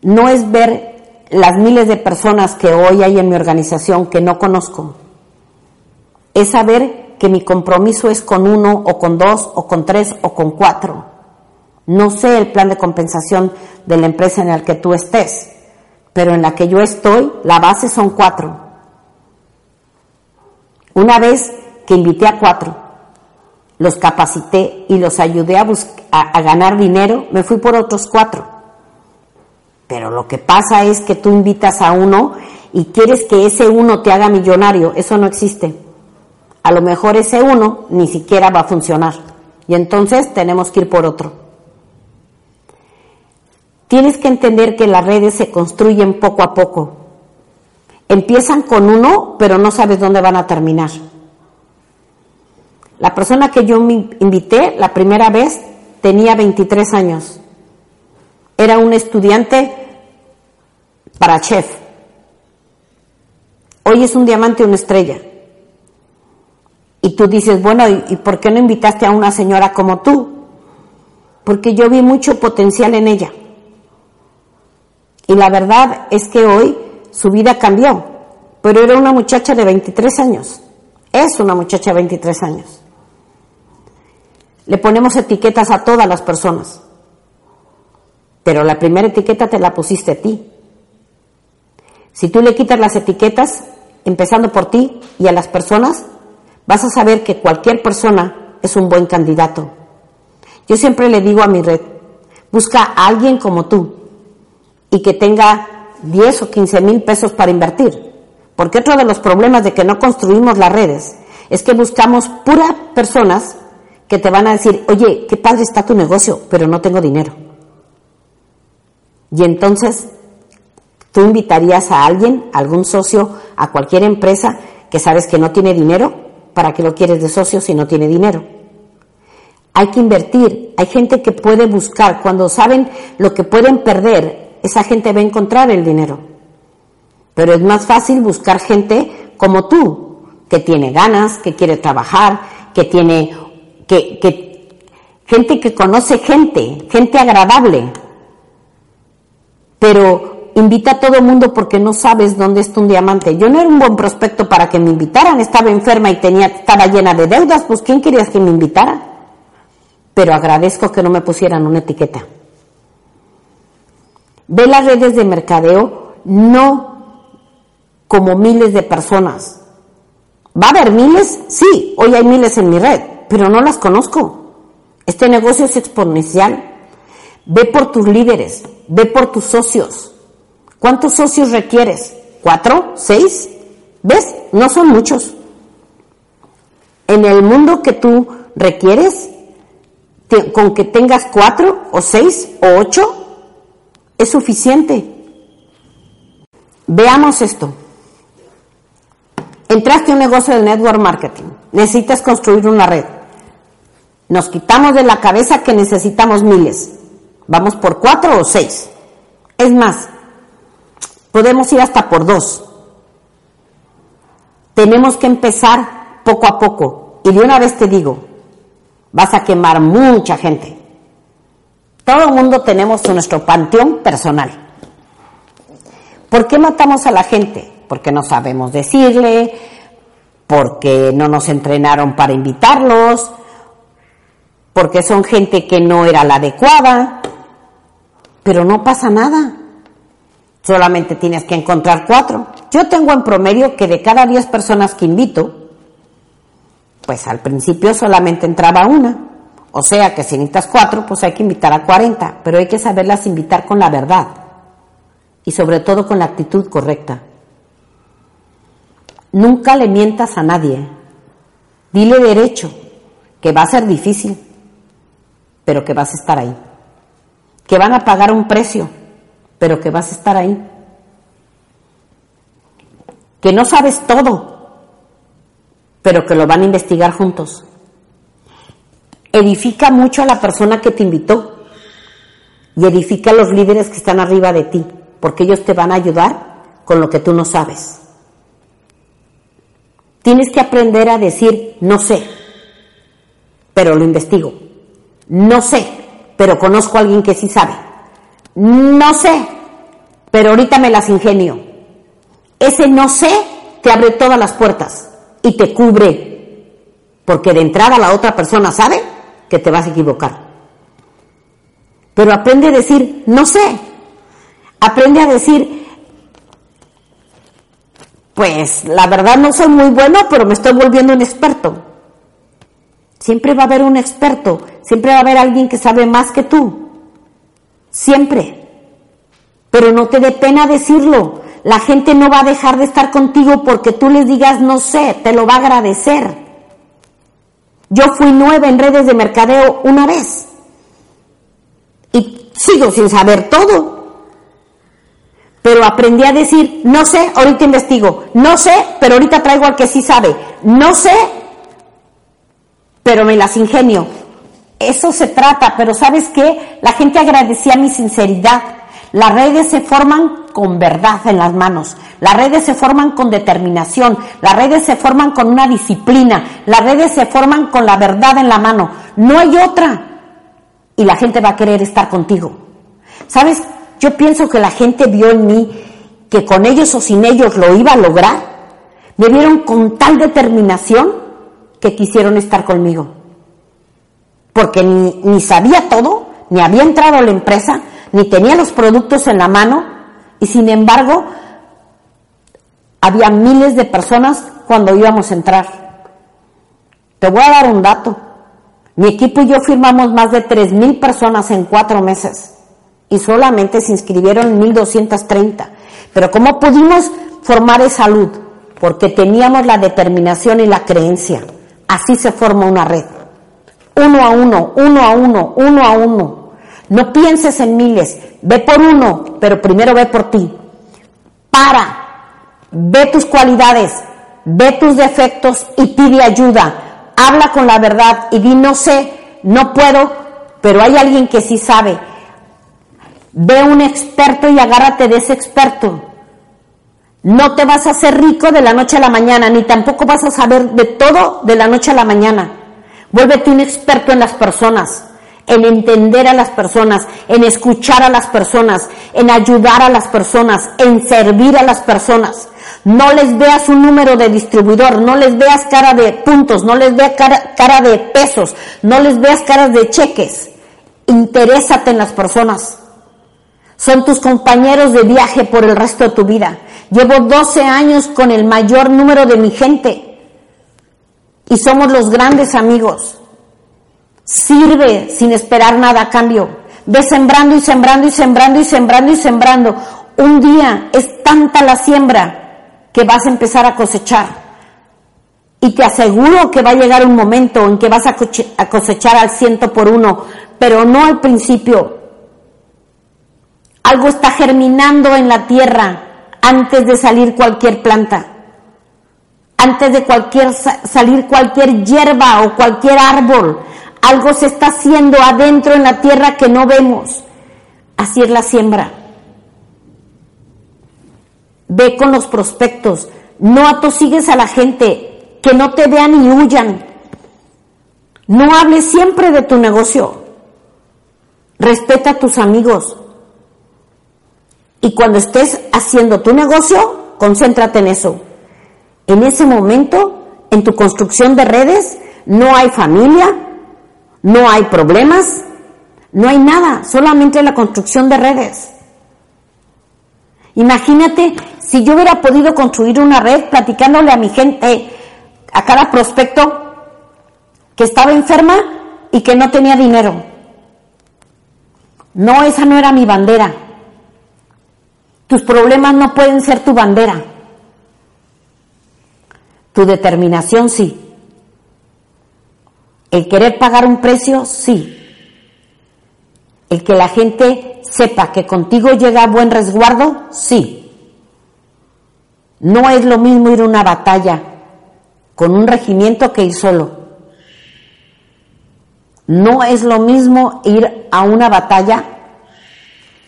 no es ver las miles de personas que hoy hay en mi organización que no conozco, es saber que mi compromiso es con uno o con dos o con tres o con cuatro. No sé el plan de compensación de la empresa en la que tú estés, pero en la que yo estoy, la base son cuatro. Una vez que invité a cuatro, los capacité y los ayudé a, a, ganar dinero, me fui por otros cuatro. Pero lo que pasa es que tú invitas a uno y quieres que ese uno te haga millonario. Eso no existe a lo mejor ese uno ni siquiera va a funcionar. Y entonces tenemos que ir por otro. Tienes que entender que las redes se construyen poco a poco. Empiezan con uno, pero no sabes dónde van a terminar. La persona que yo me invité la primera vez tenía 23 años. Era un estudiante para chef. Hoy es un diamante, una estrella. Y tú dices, bueno, ¿y, por qué no invitaste a una señora como tú? Porque yo vi mucho potencial en ella. Y la verdad es que hoy su vida cambió, pero era una muchacha de 23 años. Es una muchacha de 23 años. Le ponemos etiquetas a todas las personas, pero la primera etiqueta te la pusiste a ti. Si tú le quitas las etiquetas, empezando por ti y a las personas, vas a saber que cualquier persona es un buen candidato. Yo siempre le digo a mi red, busca a alguien como tú y que tenga 10 o 15 mil pesos para invertir. Porque otro de los problemas de que no construimos las redes es que buscamos puras personas que te van a decir, oye, qué padre está tu negocio, pero no tengo dinero. Y entonces, tú invitarías a alguien, a algún socio, a cualquier empresa que sabes que no tiene dinero, ¿para qué lo quieres de socio si no tiene dinero? Hay que invertir, hay gente que puede buscar, cuando saben lo que pueden perder, esa gente va a encontrar el dinero. Pero es más fácil buscar gente como tú, que tiene ganas, que quiere trabajar, que tiene, que, gente que conoce gente, gente agradable. Pero invita a todo el mundo porque no sabes dónde está un diamante. Yo no era un buen prospecto para que me invitaran, estaba enferma y tenía, estaba llena de deudas, pues ¿quién querías que me invitara? Pero agradezco que no me pusieran una etiqueta. Ve las redes de mercadeo no como miles de personas. ¿Va a haber miles? Sí, hoy hay miles en mi red, pero no las conozco. Este negocio es exponencial. Ve por tus líderes, ve por tus socios, ¿Cuántos socios requieres? ¿Cuatro? ¿Seis? ¿Ves? No son muchos. En el mundo que tú requieres, con que tengas cuatro o seis o ocho, es suficiente. Veamos esto. Entraste a un negocio de network marketing. Necesitas construir una red. Nos quitamos de la cabeza que necesitamos miles. Vamos por cuatro o seis. Es más, podemos ir hasta por dos. Tenemos que empezar poco a poco. Y de una vez te digo, vas a quemar mucha gente. Todo el mundo tenemos nuestro panteón personal. ¿Por qué matamos a la gente? Porque no sabemos decirle, porque no nos entrenaron para invitarlos, porque son gente que no era la adecuada, pero no pasa nada. Solamente tienes que encontrar cuatro. Yo tengo en promedio que de cada diez personas que invito, pues al principio solamente entraba una. O sea que si necesitas cuatro, pues hay que invitar a cuarenta, pero hay que saberlas invitar con la verdad y sobre todo con la actitud correcta. Nunca le mientas a nadie. Dile derecho, que va a ser difícil, pero que vas a estar ahí. Que van a pagar un precio, pero que vas a estar ahí. Que no sabes todo, pero que lo van a investigar juntos. Edifica mucho a la persona que te invitó y edifica a los líderes que están arriba de ti porque ellos te van a ayudar con lo que tú no sabes. Tienes que aprender a decir no sé, pero lo investigo. No sé, pero conozco a alguien que sí sabe. No sé, pero ahorita me las ingenio. Ese no sé te abre todas las puertas y te cubre, porque de entrada la otra persona sabe que te vas a equivocar. Pero aprende a decir no sé, Aprende a decir, pues la verdad no soy muy bueno, pero me estoy volviendo un experto. Siempre va a haber un experto, siempre va a haber alguien que sabe más que tú. Siempre. Pero no te dé pena decirlo. La gente no va a dejar de estar contigo porque tú les digas no sé, te lo va a agradecer. Yo fui nueva en redes de mercadeo una vez y sigo sin saber todo pero aprendí a decir, no sé, ahorita investigo, no sé, pero ahorita traigo al que sí sabe, no sé, pero me las ingenio. Eso se trata, pero ¿sabes qué? La gente agradecía mi sinceridad. Las redes se forman con verdad en las manos, las redes se forman con determinación, las redes se forman con una disciplina, las redes se forman con la verdad en la mano. No hay otra. Y la gente va a querer estar contigo. ¿Sabes yo pienso que la gente vio en mí que con ellos o sin ellos lo iba a lograr. Me vieron con tal determinación que quisieron estar conmigo. Porque ni, ni sabía todo, ni había entrado a la empresa, ni tenía los productos en la mano, y sin embargo, había miles de personas cuando íbamos a entrar. Te voy a dar un dato. Mi equipo y yo firmamos más de 3.000 personas en cuatro meses y solamente se inscribieron 1.230. Pero ¿cómo pudimos formar esa salud? Porque teníamos la determinación y la creencia. Así se forma una red. Uno a uno, uno a uno, uno a uno. No pienses en miles, ve por uno, pero primero ve por ti. Para, ve tus cualidades, ve tus defectos y pide ayuda. Habla con la verdad y di no sé, no puedo, pero hay alguien que sí sabe Ve un experto y agárrate de ese experto. No te vas a hacer rico de la noche a la mañana, ni tampoco vas a saber de todo de la noche a la mañana. Vuélvete un experto en las personas, en entender a las personas, en escuchar a las personas, en ayudar a las personas, en servir a las personas. No les veas un número de distribuidor, no les veas cara de puntos, no les veas cara, cara de pesos, no les veas caras de cheques. Interésate en las personas. Son tus compañeros de viaje por el resto de tu vida. Llevo 12 años con el mayor número de mi gente y somos los grandes amigos. Sirve sin esperar nada a cambio. Ve sembrando y sembrando y sembrando y sembrando y sembrando. Un día es tanta la siembra que vas a empezar a cosechar. Y te aseguro que va a llegar un momento en que vas a cosechar al ciento por uno, pero no al principio. Algo está germinando en la tierra antes de salir cualquier planta, antes de cualquier, salir cualquier hierba o cualquier árbol. Algo se está haciendo adentro en la tierra que no vemos. Así es la siembra. Ve con los prospectos. No atosigues a la gente. Que no te vean y huyan. No hables siempre de tu negocio. Respeta a tus amigos. Y cuando estés haciendo tu negocio, concéntrate en eso. En ese momento, en tu construcción de redes, no hay familia, no hay problemas, no hay nada, solamente la construcción de redes. Imagínate si yo hubiera podido construir una red platicándole a mi gente, a cada prospecto que estaba enferma y que no tenía dinero. No, esa no era mi bandera. Tus problemas no pueden ser tu bandera. Tu determinación sí. El querer pagar un precio sí. El que la gente sepa que contigo llega buen resguardo sí. No es lo mismo ir a una batalla con un regimiento que ir solo. No es lo mismo ir a una batalla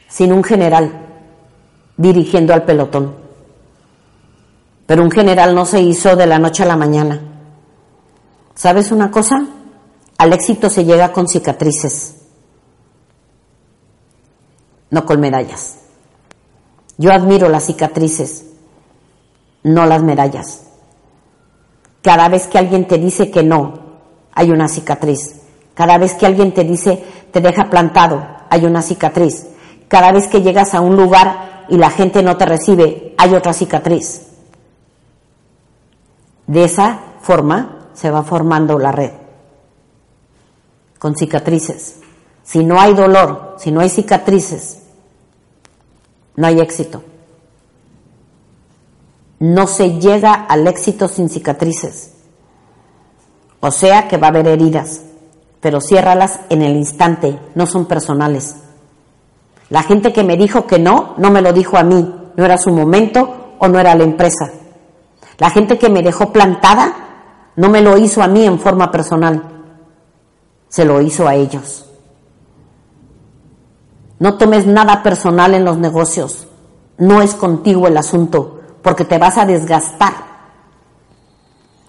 sin un general dirigiendo al pelotón. Pero un general no se hizo de la noche a la mañana. ¿Sabes una cosa? Al éxito se llega con cicatrices, no con medallas. Yo admiro las cicatrices, no las medallas. Cada vez que alguien te dice que no, hay una cicatriz. Cada vez que alguien te dice, te deja plantado, hay una cicatriz. Cada vez que llegas a un lugar y la gente no te recibe, hay otra cicatriz. De esa forma se va formando la red, con cicatrices. Si no hay dolor, si no hay cicatrices, no hay éxito. No se llega al éxito sin cicatrices. O sea que va a haber heridas, pero ciérralas en el instante, no son personales. La gente que me dijo que no, no me lo dijo a mí, no era su momento o no era la empresa. La gente que me dejó plantada no me lo hizo a mí en forma personal, se lo hizo a ellos. No tomes nada personal en los negocios, no es contigo el asunto, porque te vas a desgastar.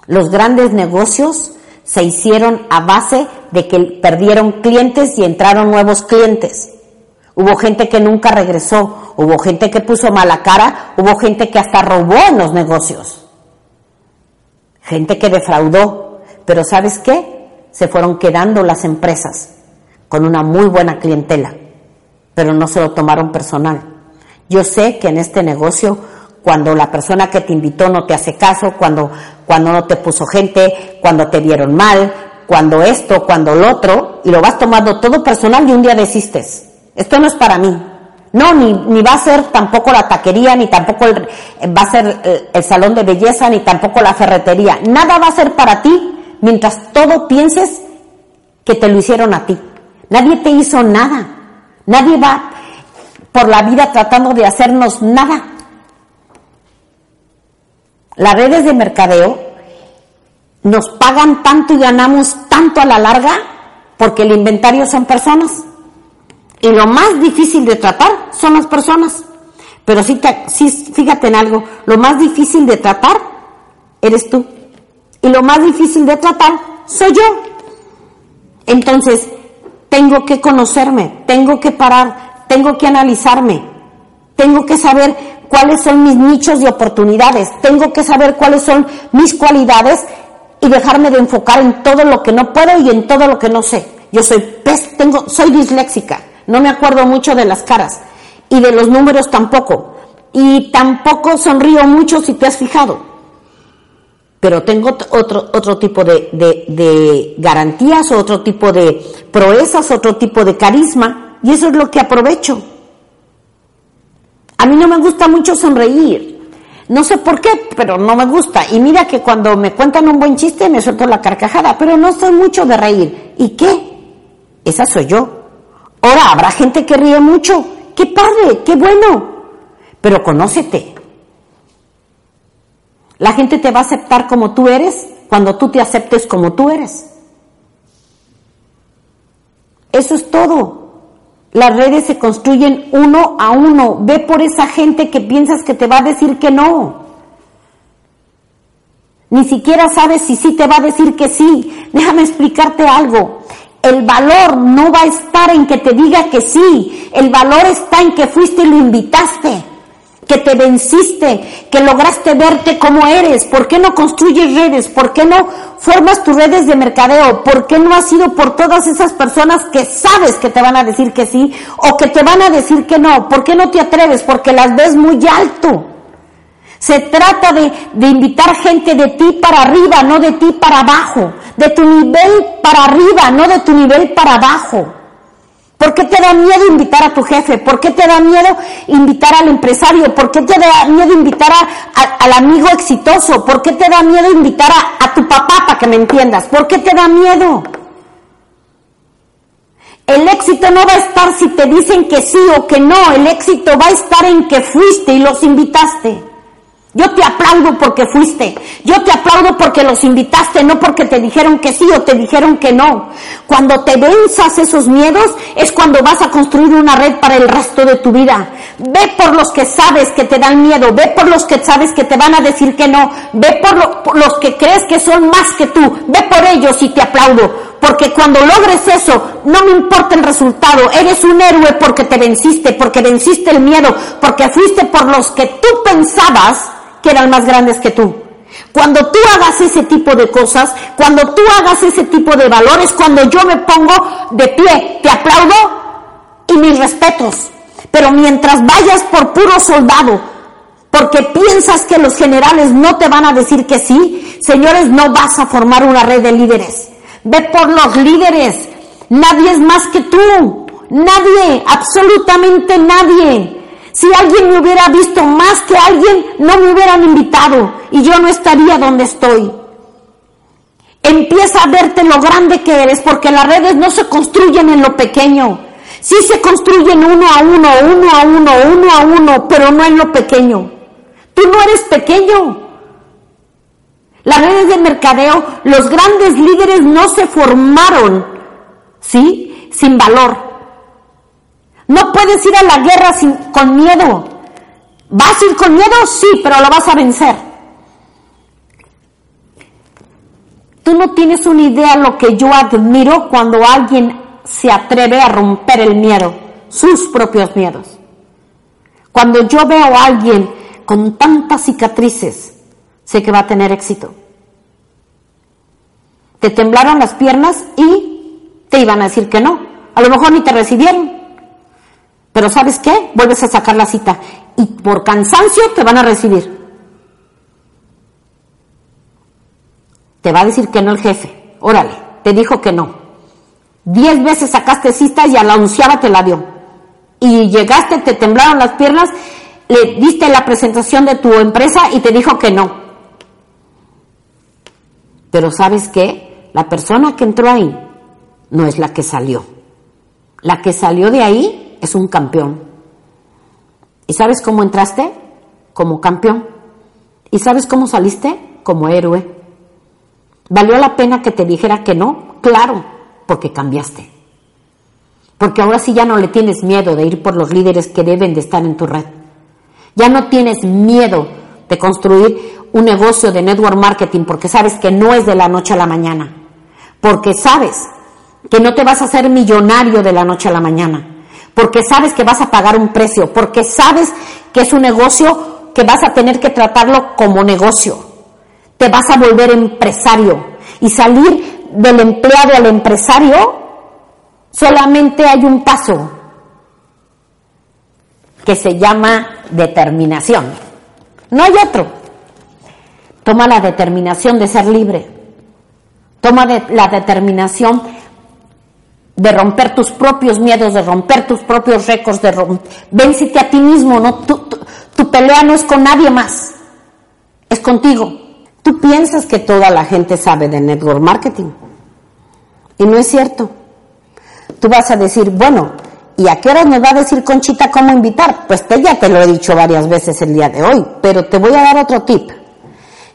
Los grandes negocios se hicieron a base de que perdieron clientes y entraron nuevos clientes. Hubo gente que nunca regresó, hubo gente que puso mala cara, hubo gente que hasta robó en los negocios, gente que defraudó, pero ¿sabes qué? Se fueron quedando las empresas con una muy buena clientela, pero no se lo tomaron personal. Yo sé que en este negocio, cuando la persona que te invitó no te hace caso, cuando, cuando no te puso gente, cuando te vieron mal, cuando esto, cuando lo otro, y lo vas tomando todo personal y un día desistes. Esto no es para mí. No, ni, ni va a ser tampoco la taquería, ni tampoco va a ser el, el salón de belleza, ni tampoco la ferretería. Nada va a ser para ti mientras todo pienses que te lo hicieron a ti. Nadie te hizo nada. Nadie va por la vida tratando de hacernos nada. Las redes de mercadeo nos pagan tanto y ganamos tanto a la larga porque el inventario son personas. Y lo más difícil de tratar son las personas. Pero sí, sí, fíjate en algo, lo más difícil de tratar eres tú. Y lo más difícil de tratar soy yo. Entonces, tengo que conocerme, tengo que parar, tengo que analizarme, tengo que saber cuáles son mis nichos de oportunidades, tengo que saber cuáles son mis cualidades y dejarme de enfocar en todo lo que no puedo y en todo lo que no sé. Yo soy pez, tengo, soy disléxica. No me acuerdo mucho de las caras y de los números tampoco. Y tampoco sonrío mucho si te has fijado. Pero tengo otro, otro tipo de, de, de garantías, otro tipo de proezas, otro tipo de carisma. Y eso es lo que aprovecho. A mí no me gusta mucho sonreír. No sé por qué, pero no me gusta. Y mira que cuando me cuentan un buen chiste me suelto la carcajada, pero no soy mucho de reír. ¿Y qué? Esa soy yo. Ahora habrá gente que ríe mucho. ¡Qué padre! ¡Qué bueno! Pero conócete. La gente te va a aceptar como tú eres cuando tú te aceptes como tú eres. Eso es todo. Las redes se construyen uno a uno. Ve por esa gente que piensas que te va a decir que no. Ni siquiera sabes si sí te va a decir que sí. Déjame explicarte algo. El valor no va a estar en que te diga que sí. El valor está en que fuiste y lo invitaste que te venciste, que lograste verte como eres. ¿Por qué no construyes redes? ¿Por qué no formas tus redes de mercadeo? ¿Por qué no has ido por todas esas personas que sabes que te van a decir que sí o que te van a decir que no? ¿Por qué no te atreves? Porque las ves muy alto. Se trata de, de invitar gente de ti para arriba, no de ti para abajo. De tu nivel para arriba, no de tu nivel para abajo. ¿Por qué te da miedo invitar a tu jefe? ¿Por qué te da miedo invitar al empresario? ¿Por qué te da miedo invitar al amigo exitoso? ¿Por qué te da miedo invitar a, a tu papá para que me entiendas? ¿Por qué te da miedo? El éxito no va a estar si te dicen que sí o que no, el éxito va a estar en que fuiste y los invitaste. Yo te aplaudo porque fuiste. Yo te aplaudo porque los invitaste, no porque te dijeron que sí o te dijeron que no. Cuando te venzas esos miedos es cuando vas a construir una red para el resto de tu vida. Ve por los que sabes que te dan miedo, ve por los que sabes que te van a decir que no, ve por, por los que crees que son más que tú, ve por ellos y te aplaudo. Porque cuando logres eso, no me importa el resultado, eres un héroe porque te venciste, porque venciste el miedo, porque fuiste por los que tú pensabas que eran más grandes que tú. Cuando tú hagas ese tipo de cosas, cuando tú hagas ese tipo de valores, cuando yo me pongo de pie, te aplaudo y mis respetos. Pero mientras vayas por puro soldado, porque piensas que los generales no te van a decir que sí, señores, no vas a formar una red de líderes. Ve por los líderes. Nadie es más que tú. Nadie, absolutamente nadie. Si alguien me hubiera visto más que alguien, no me hubieran invitado y yo no estaría donde estoy. Empieza a verte lo grande que eres porque las redes no se construyen en lo pequeño. Sí se construyen uno a uno, uno a uno, uno a uno, pero no en lo pequeño. Tú no eres pequeño. Las redes de mercadeo, los grandes líderes no se formaron, ¿sí? Sin valor. No puedes ir a la guerra sin, con miedo. ¿Vas a ir con miedo? Sí, pero lo vas a vencer. Tú no tienes una idea lo que yo admiro cuando alguien se atreve a romper el miedo, sus propios miedos. Cuando yo veo a alguien con tantas cicatrices, sé que va a tener éxito. Te temblaron las piernas y te iban a decir que no. A lo mejor ni te recibieron. Pero ¿sabes qué? Vuelves a sacar la cita y por cansancio te van a recibir. Te va a decir que no el jefe. Órale, te dijo que no. Diez veces sacaste cita y a la onceava te la dio. Y llegaste, te temblaron las piernas, le diste la presentación de tu empresa y te dijo que no. Pero ¿sabes qué? La persona que entró ahí no es la que salió. La que salió de ahí es un campeón. ¿Y sabes cómo entraste? Como campeón. ¿Y sabes cómo saliste? Como héroe. ¿Valió la pena que te dijera que no? Claro, porque cambiaste. Porque ahora sí ya no le tienes miedo de ir por los líderes que deben de estar en tu red. Ya no tienes miedo de construir un negocio de network marketing porque sabes que no es de la noche a la mañana. Porque sabes que no te vas a hacer millonario de la noche a la mañana porque sabes que vas a pagar un precio, porque sabes que es un negocio que vas a tener que tratarlo como negocio. Te vas a volver empresario y salir del empleado al empresario, solamente hay un paso que se llama determinación. No hay otro. Toma la determinación de ser libre. Toma la determinación de romper tus propios miedos, de romper tus propios récords, de véncite a ti mismo, no, tu, tu, pelea no es con nadie más, es contigo. Tú piensas que toda la gente sabe de network marketing. Y no es cierto. Tú vas a decir, bueno, ¿y a qué hora me va a decir Conchita cómo invitar? Pues te, ya te lo he dicho varias veces el día de hoy, pero te voy a dar otro tip.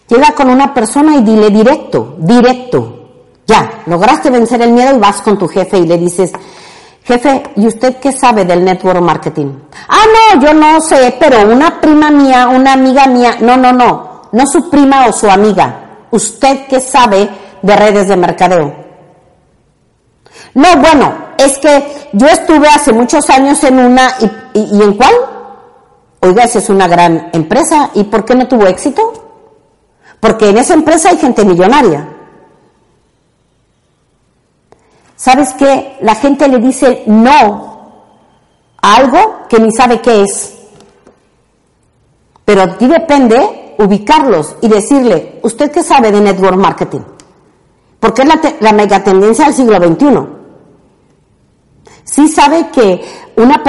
Llega con una persona y dile directo, directo. Ya, lograste vencer el miedo y vas con tu jefe y le dices, jefe, ¿y usted qué sabe del network marketing? Ah, no, yo no sé, pero una prima mía, una amiga mía, no, no, no, no su prima o su amiga. ¿Usted qué sabe de redes de mercadeo? No, bueno, es que yo estuve hace muchos años en una, y, y, en cuál? Oiga, esa es una gran empresa, ¿y por qué no tuvo éxito? Porque en esa empresa hay gente millonaria. ¿Sabes qué? La gente le dice no a algo que ni sabe qué es. Pero a depende ubicarlos y decirle, ¿usted qué sabe de network marketing? Porque es la, megatendencia del siglo XXI. Sí sabe que una,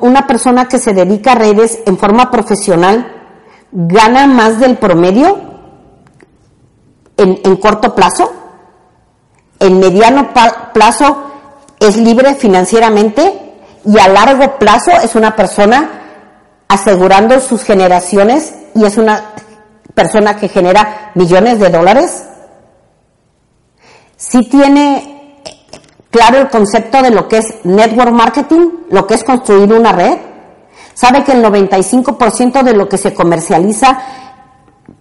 una persona que se dedica a redes en forma profesional gana más del promedio en, en corto plazo, en mediano plazo es libre financieramente y a largo plazo es una persona asegurando sus generaciones y es una persona que genera millones de dólares. Sí tiene claro el concepto de lo que es network marketing, lo que es construir una red. Sabe que el 95% de lo que se comercializa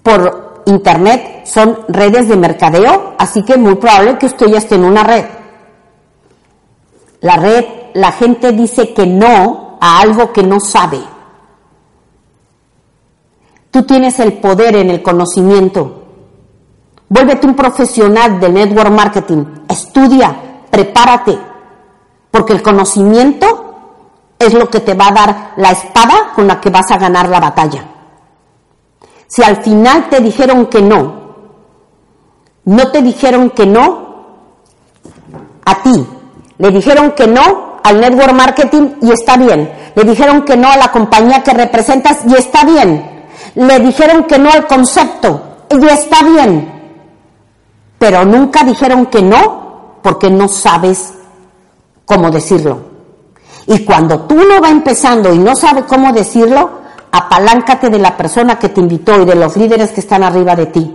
por Internet son redes de mercadeo, así que muy probable que usted ya esté en una red. La red, la gente dice que no a algo que no sabe. Tú tienes el poder en el conocimiento. Vuélvete un profesional de network marketing. Estudia, prepárate, porque el conocimiento es lo que te va a dar la espada con la que vas a ganar la batalla. Si al final te dijeron que no, no te dijeron que no a ti, le dijeron que no al network marketing y está bien, le dijeron que no a la compañía que representas y está bien, le dijeron que no al concepto y está bien, pero nunca dijeron que no porque no sabes cómo decirlo. Y cuando tú no va empezando y no sabes cómo decirlo, apaláncate de la persona que te invitó y de los líderes que están arriba de ti.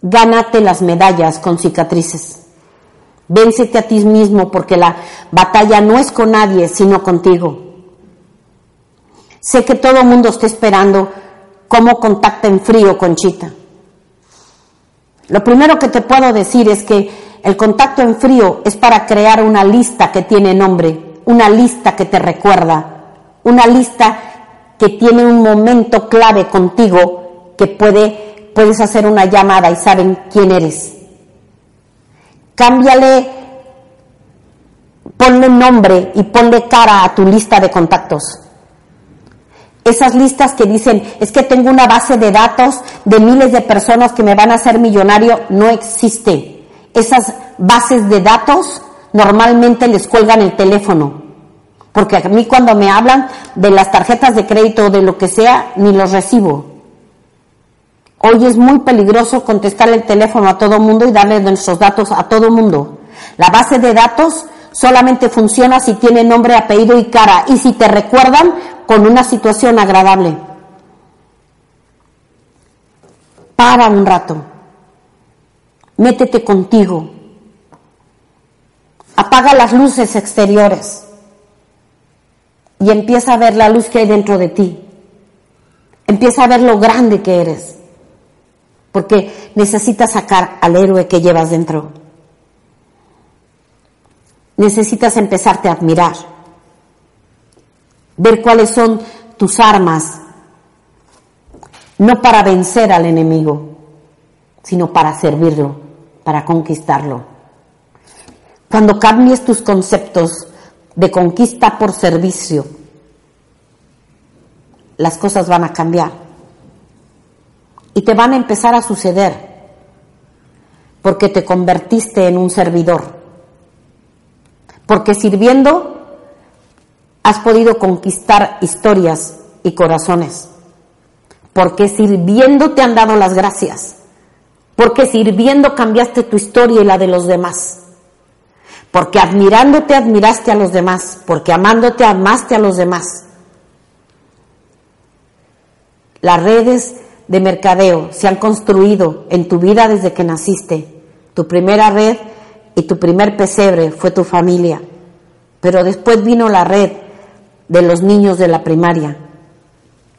Gánate las medallas con cicatrices. Véncete a ti mismo porque la batalla no es con nadie, sino contigo. Sé que todo el mundo está esperando cómo contacta en frío con Chita. Lo primero que te puedo decir es que el contacto en frío es para crear una lista que tiene nombre, una lista que te recuerda, una lista que tiene un momento clave contigo que puede, puedes hacer una llamada y saben quién eres. Cámbiale, ponle nombre y ponle cara a tu lista de contactos. Esas listas que dicen, es que tengo una base de datos de miles de personas que me van a hacer millonario, no existe. Esas bases de datos normalmente les cuelgan el teléfono. Porque a mí cuando me hablan de las tarjetas de crédito o de lo que sea, ni los recibo. Hoy es muy peligroso contestar el teléfono a todo mundo y darle nuestros datos a todo mundo. La base de datos solamente funciona si tiene nombre, apellido y cara y si te recuerdan con una situación agradable. Para un rato. Métete contigo. Apaga las luces exteriores y empieza a ver la luz que hay dentro de ti. Empieza a ver lo grande que eres, porque necesitas sacar al héroe que llevas dentro. Necesitas empezarte a admirar ver cuáles son tus armas, no para vencer al enemigo, sino para servirlo, para conquistarlo. Cuando cambies tus conceptos de conquista por servicio, las cosas van a cambiar y te van a empezar a suceder porque te convertiste en un servidor, porque sirviendo has podido conquistar historias y corazones. porque sirviendo te han dado las gracias, porque sirviendo cambiaste tu historia y la de los demás, porque admirándote admiraste a los demás, porque amándote amaste a los demás. Las redes de mercadeo se han construido en tu vida desde que naciste. Tu primera red y tu primer pesebre fue tu familia, pero después vino la red de los niños de la primaria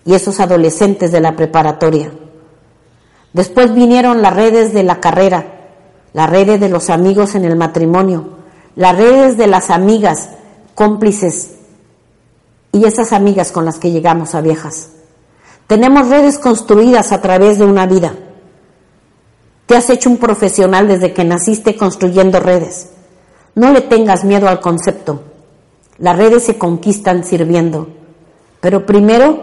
y esos adolescentes de la preparatoria. Después vinieron las redes de la carrera, las redes de los amigos en el matrimonio, las redes de las amigas cómplices y esas amigas con las que llegamos a viejas. Tenemos redes construidas a través de una vida. Te has hecho un profesional desde que naciste construyendo redes. No le tengas miedo al concepto. Las redes se conquistan sirviendo. Pero primero,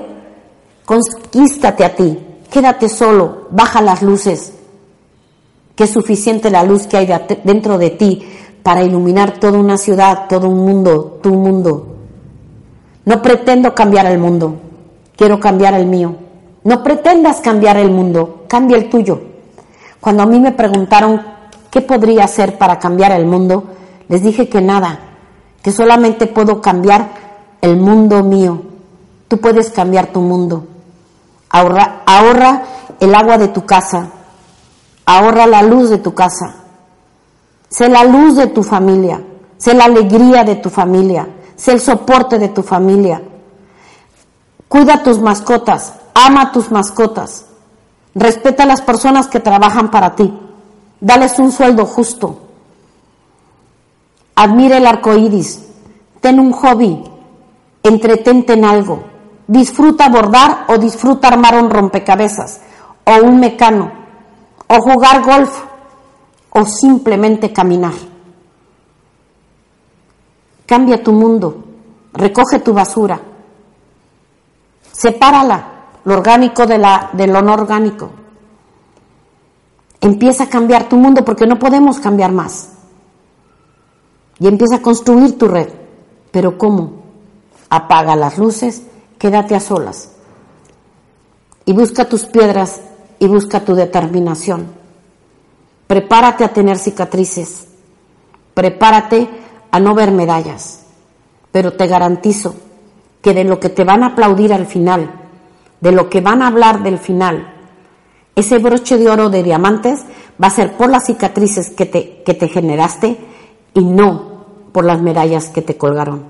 conquístate a ti. Quédate solo. Baja las luces. Que es suficiente la luz que hay dentro de ti para iluminar toda una ciudad, todo un mundo, tu mundo. No pretendo cambiar el mundo quiero cambiar el mío. No pretendas cambiar el mundo, cambia el tuyo. Cuando a mí me preguntaron qué podría hacer para cambiar el mundo, les dije que nada, que solamente puedo cambiar el mundo mío. Tú puedes cambiar tu mundo. Ahorra, ahorra el agua de tu casa, ahorra la luz de tu casa. Sé la luz de tu familia, sé la alegría de tu familia, sé el soporte de tu familia. Cuida tus mascotas, ama tus mascotas, respeta a las personas que trabajan para ti, dales un sueldo justo. Admira el arco iris, ten un hobby, entretente en algo, disfruta bordar o disfruta armar un rompecabezas o un mecano o jugar golf o simplemente caminar. Cambia tu mundo, recoge tu basura Sepárala, lo orgánico de, la, de lo no orgánico. Empieza a cambiar tu mundo porque no podemos cambiar más. Y empieza a construir tu red. Pero ¿cómo? Apaga las luces, quédate a solas. Y busca tus piedras y busca tu determinación. Prepárate a tener cicatrices. Prepárate a no ver medallas. Pero te garantizo que de lo que te van a aplaudir al final, de lo que van a hablar del final, ese broche de oro de diamantes va a ser por las cicatrices que te, que te generaste y no por las medallas que te colgaron.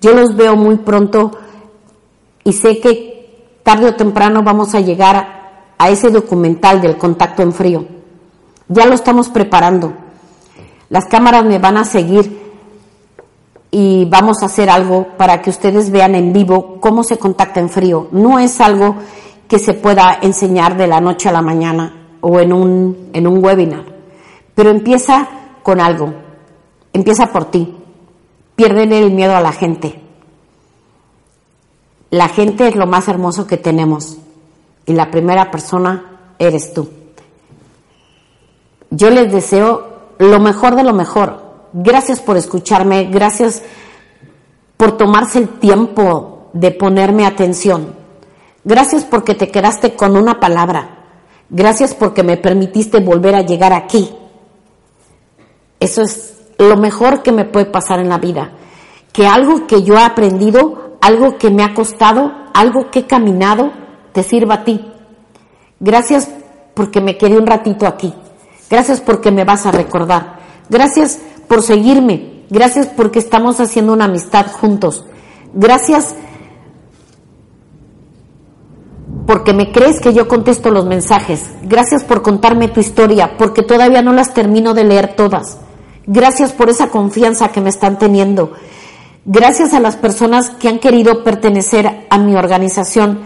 Yo los veo muy pronto y sé que tarde o temprano vamos a llegar a ese documental del contacto en frío. Ya lo estamos preparando. Las cámaras me van a seguir y vamos a hacer algo para que ustedes vean en vivo cómo se contacta en frío. No es algo que se pueda enseñar de la noche a la mañana o en un, en un webinar, pero empieza con algo, empieza por ti, piérdele el miedo a la gente. La gente es lo más hermoso que tenemos y la primera persona eres tú. Yo les deseo lo mejor de lo mejor Gracias por escucharme, gracias por tomarse el tiempo de ponerme atención. Gracias porque te quedaste con una palabra. Gracias porque me permitiste volver a llegar aquí. Eso es lo mejor que me puede pasar en la vida. Que algo que yo he aprendido, algo que me ha costado, algo que he caminado, te sirva a ti. Gracias porque me quedé un ratito aquí. Gracias porque me vas a recordar. Gracias por seguirme. Gracias porque estamos haciendo una amistad juntos. Gracias porque me crees que yo contesto los mensajes. Gracias por contarme tu historia, porque todavía no las termino de leer todas. Gracias por esa confianza que me están teniendo. Gracias a las personas que han querido pertenecer a mi organización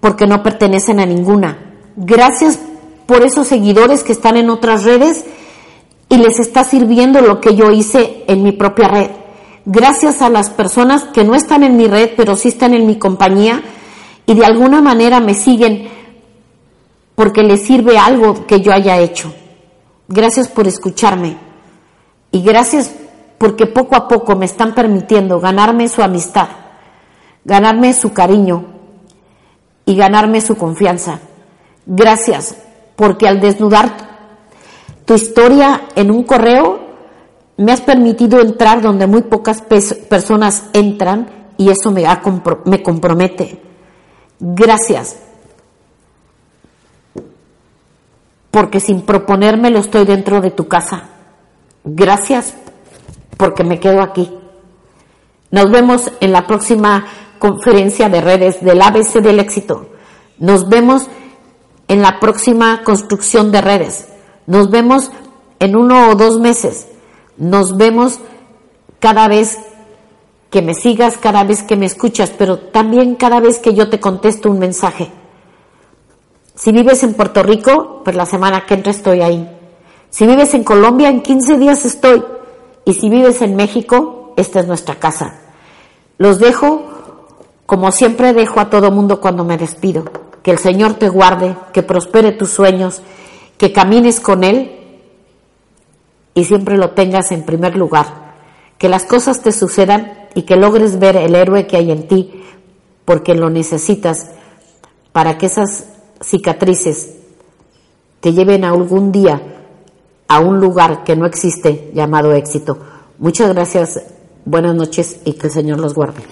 porque no pertenecen a ninguna. Gracias por esos seguidores que están en otras redes y les está sirviendo lo que yo hice en mi propia red. Gracias a las personas que no están en mi red, pero sí están en mi compañía y de alguna manera me siguen porque les sirve algo que yo haya hecho. Gracias por escucharme y gracias porque poco a poco me están permitiendo ganarme su amistad, ganarme su cariño y ganarme su confianza. Gracias, porque al desnudar tu historia en un correo, me has permitido entrar donde muy pocas personas entran y eso me, me compromete. Gracias, porque sin proponérmelo estoy dentro de tu casa. Gracias, porque me quedo aquí. Nos vemos en la próxima conferencia de redes del ABC del éxito. Nos vemos en la próxima construcción de redes. Nos vemos en uno o dos meses. Nos vemos cada vez que me sigas, cada vez que me escuchas, pero también cada vez que yo te contesto un mensaje. Si vives en Puerto Rico, pues la semana que entra estoy ahí. Si vives en Colombia, en 15 días estoy. Y si vives en México, esta es nuestra casa. Los dejo, como siempre dejo a todo mundo cuando me despido. Que el Señor te guarde, que prospere tus sueños, que camines con Él y siempre lo tengas en primer lugar. Que las cosas te sucedan y que logres ver el héroe que hay en ti, porque lo necesitas para que esas cicatrices te lleven algún día a un lugar que no existe llamado éxito. Muchas gracias, buenas noches y que el Señor los guarde.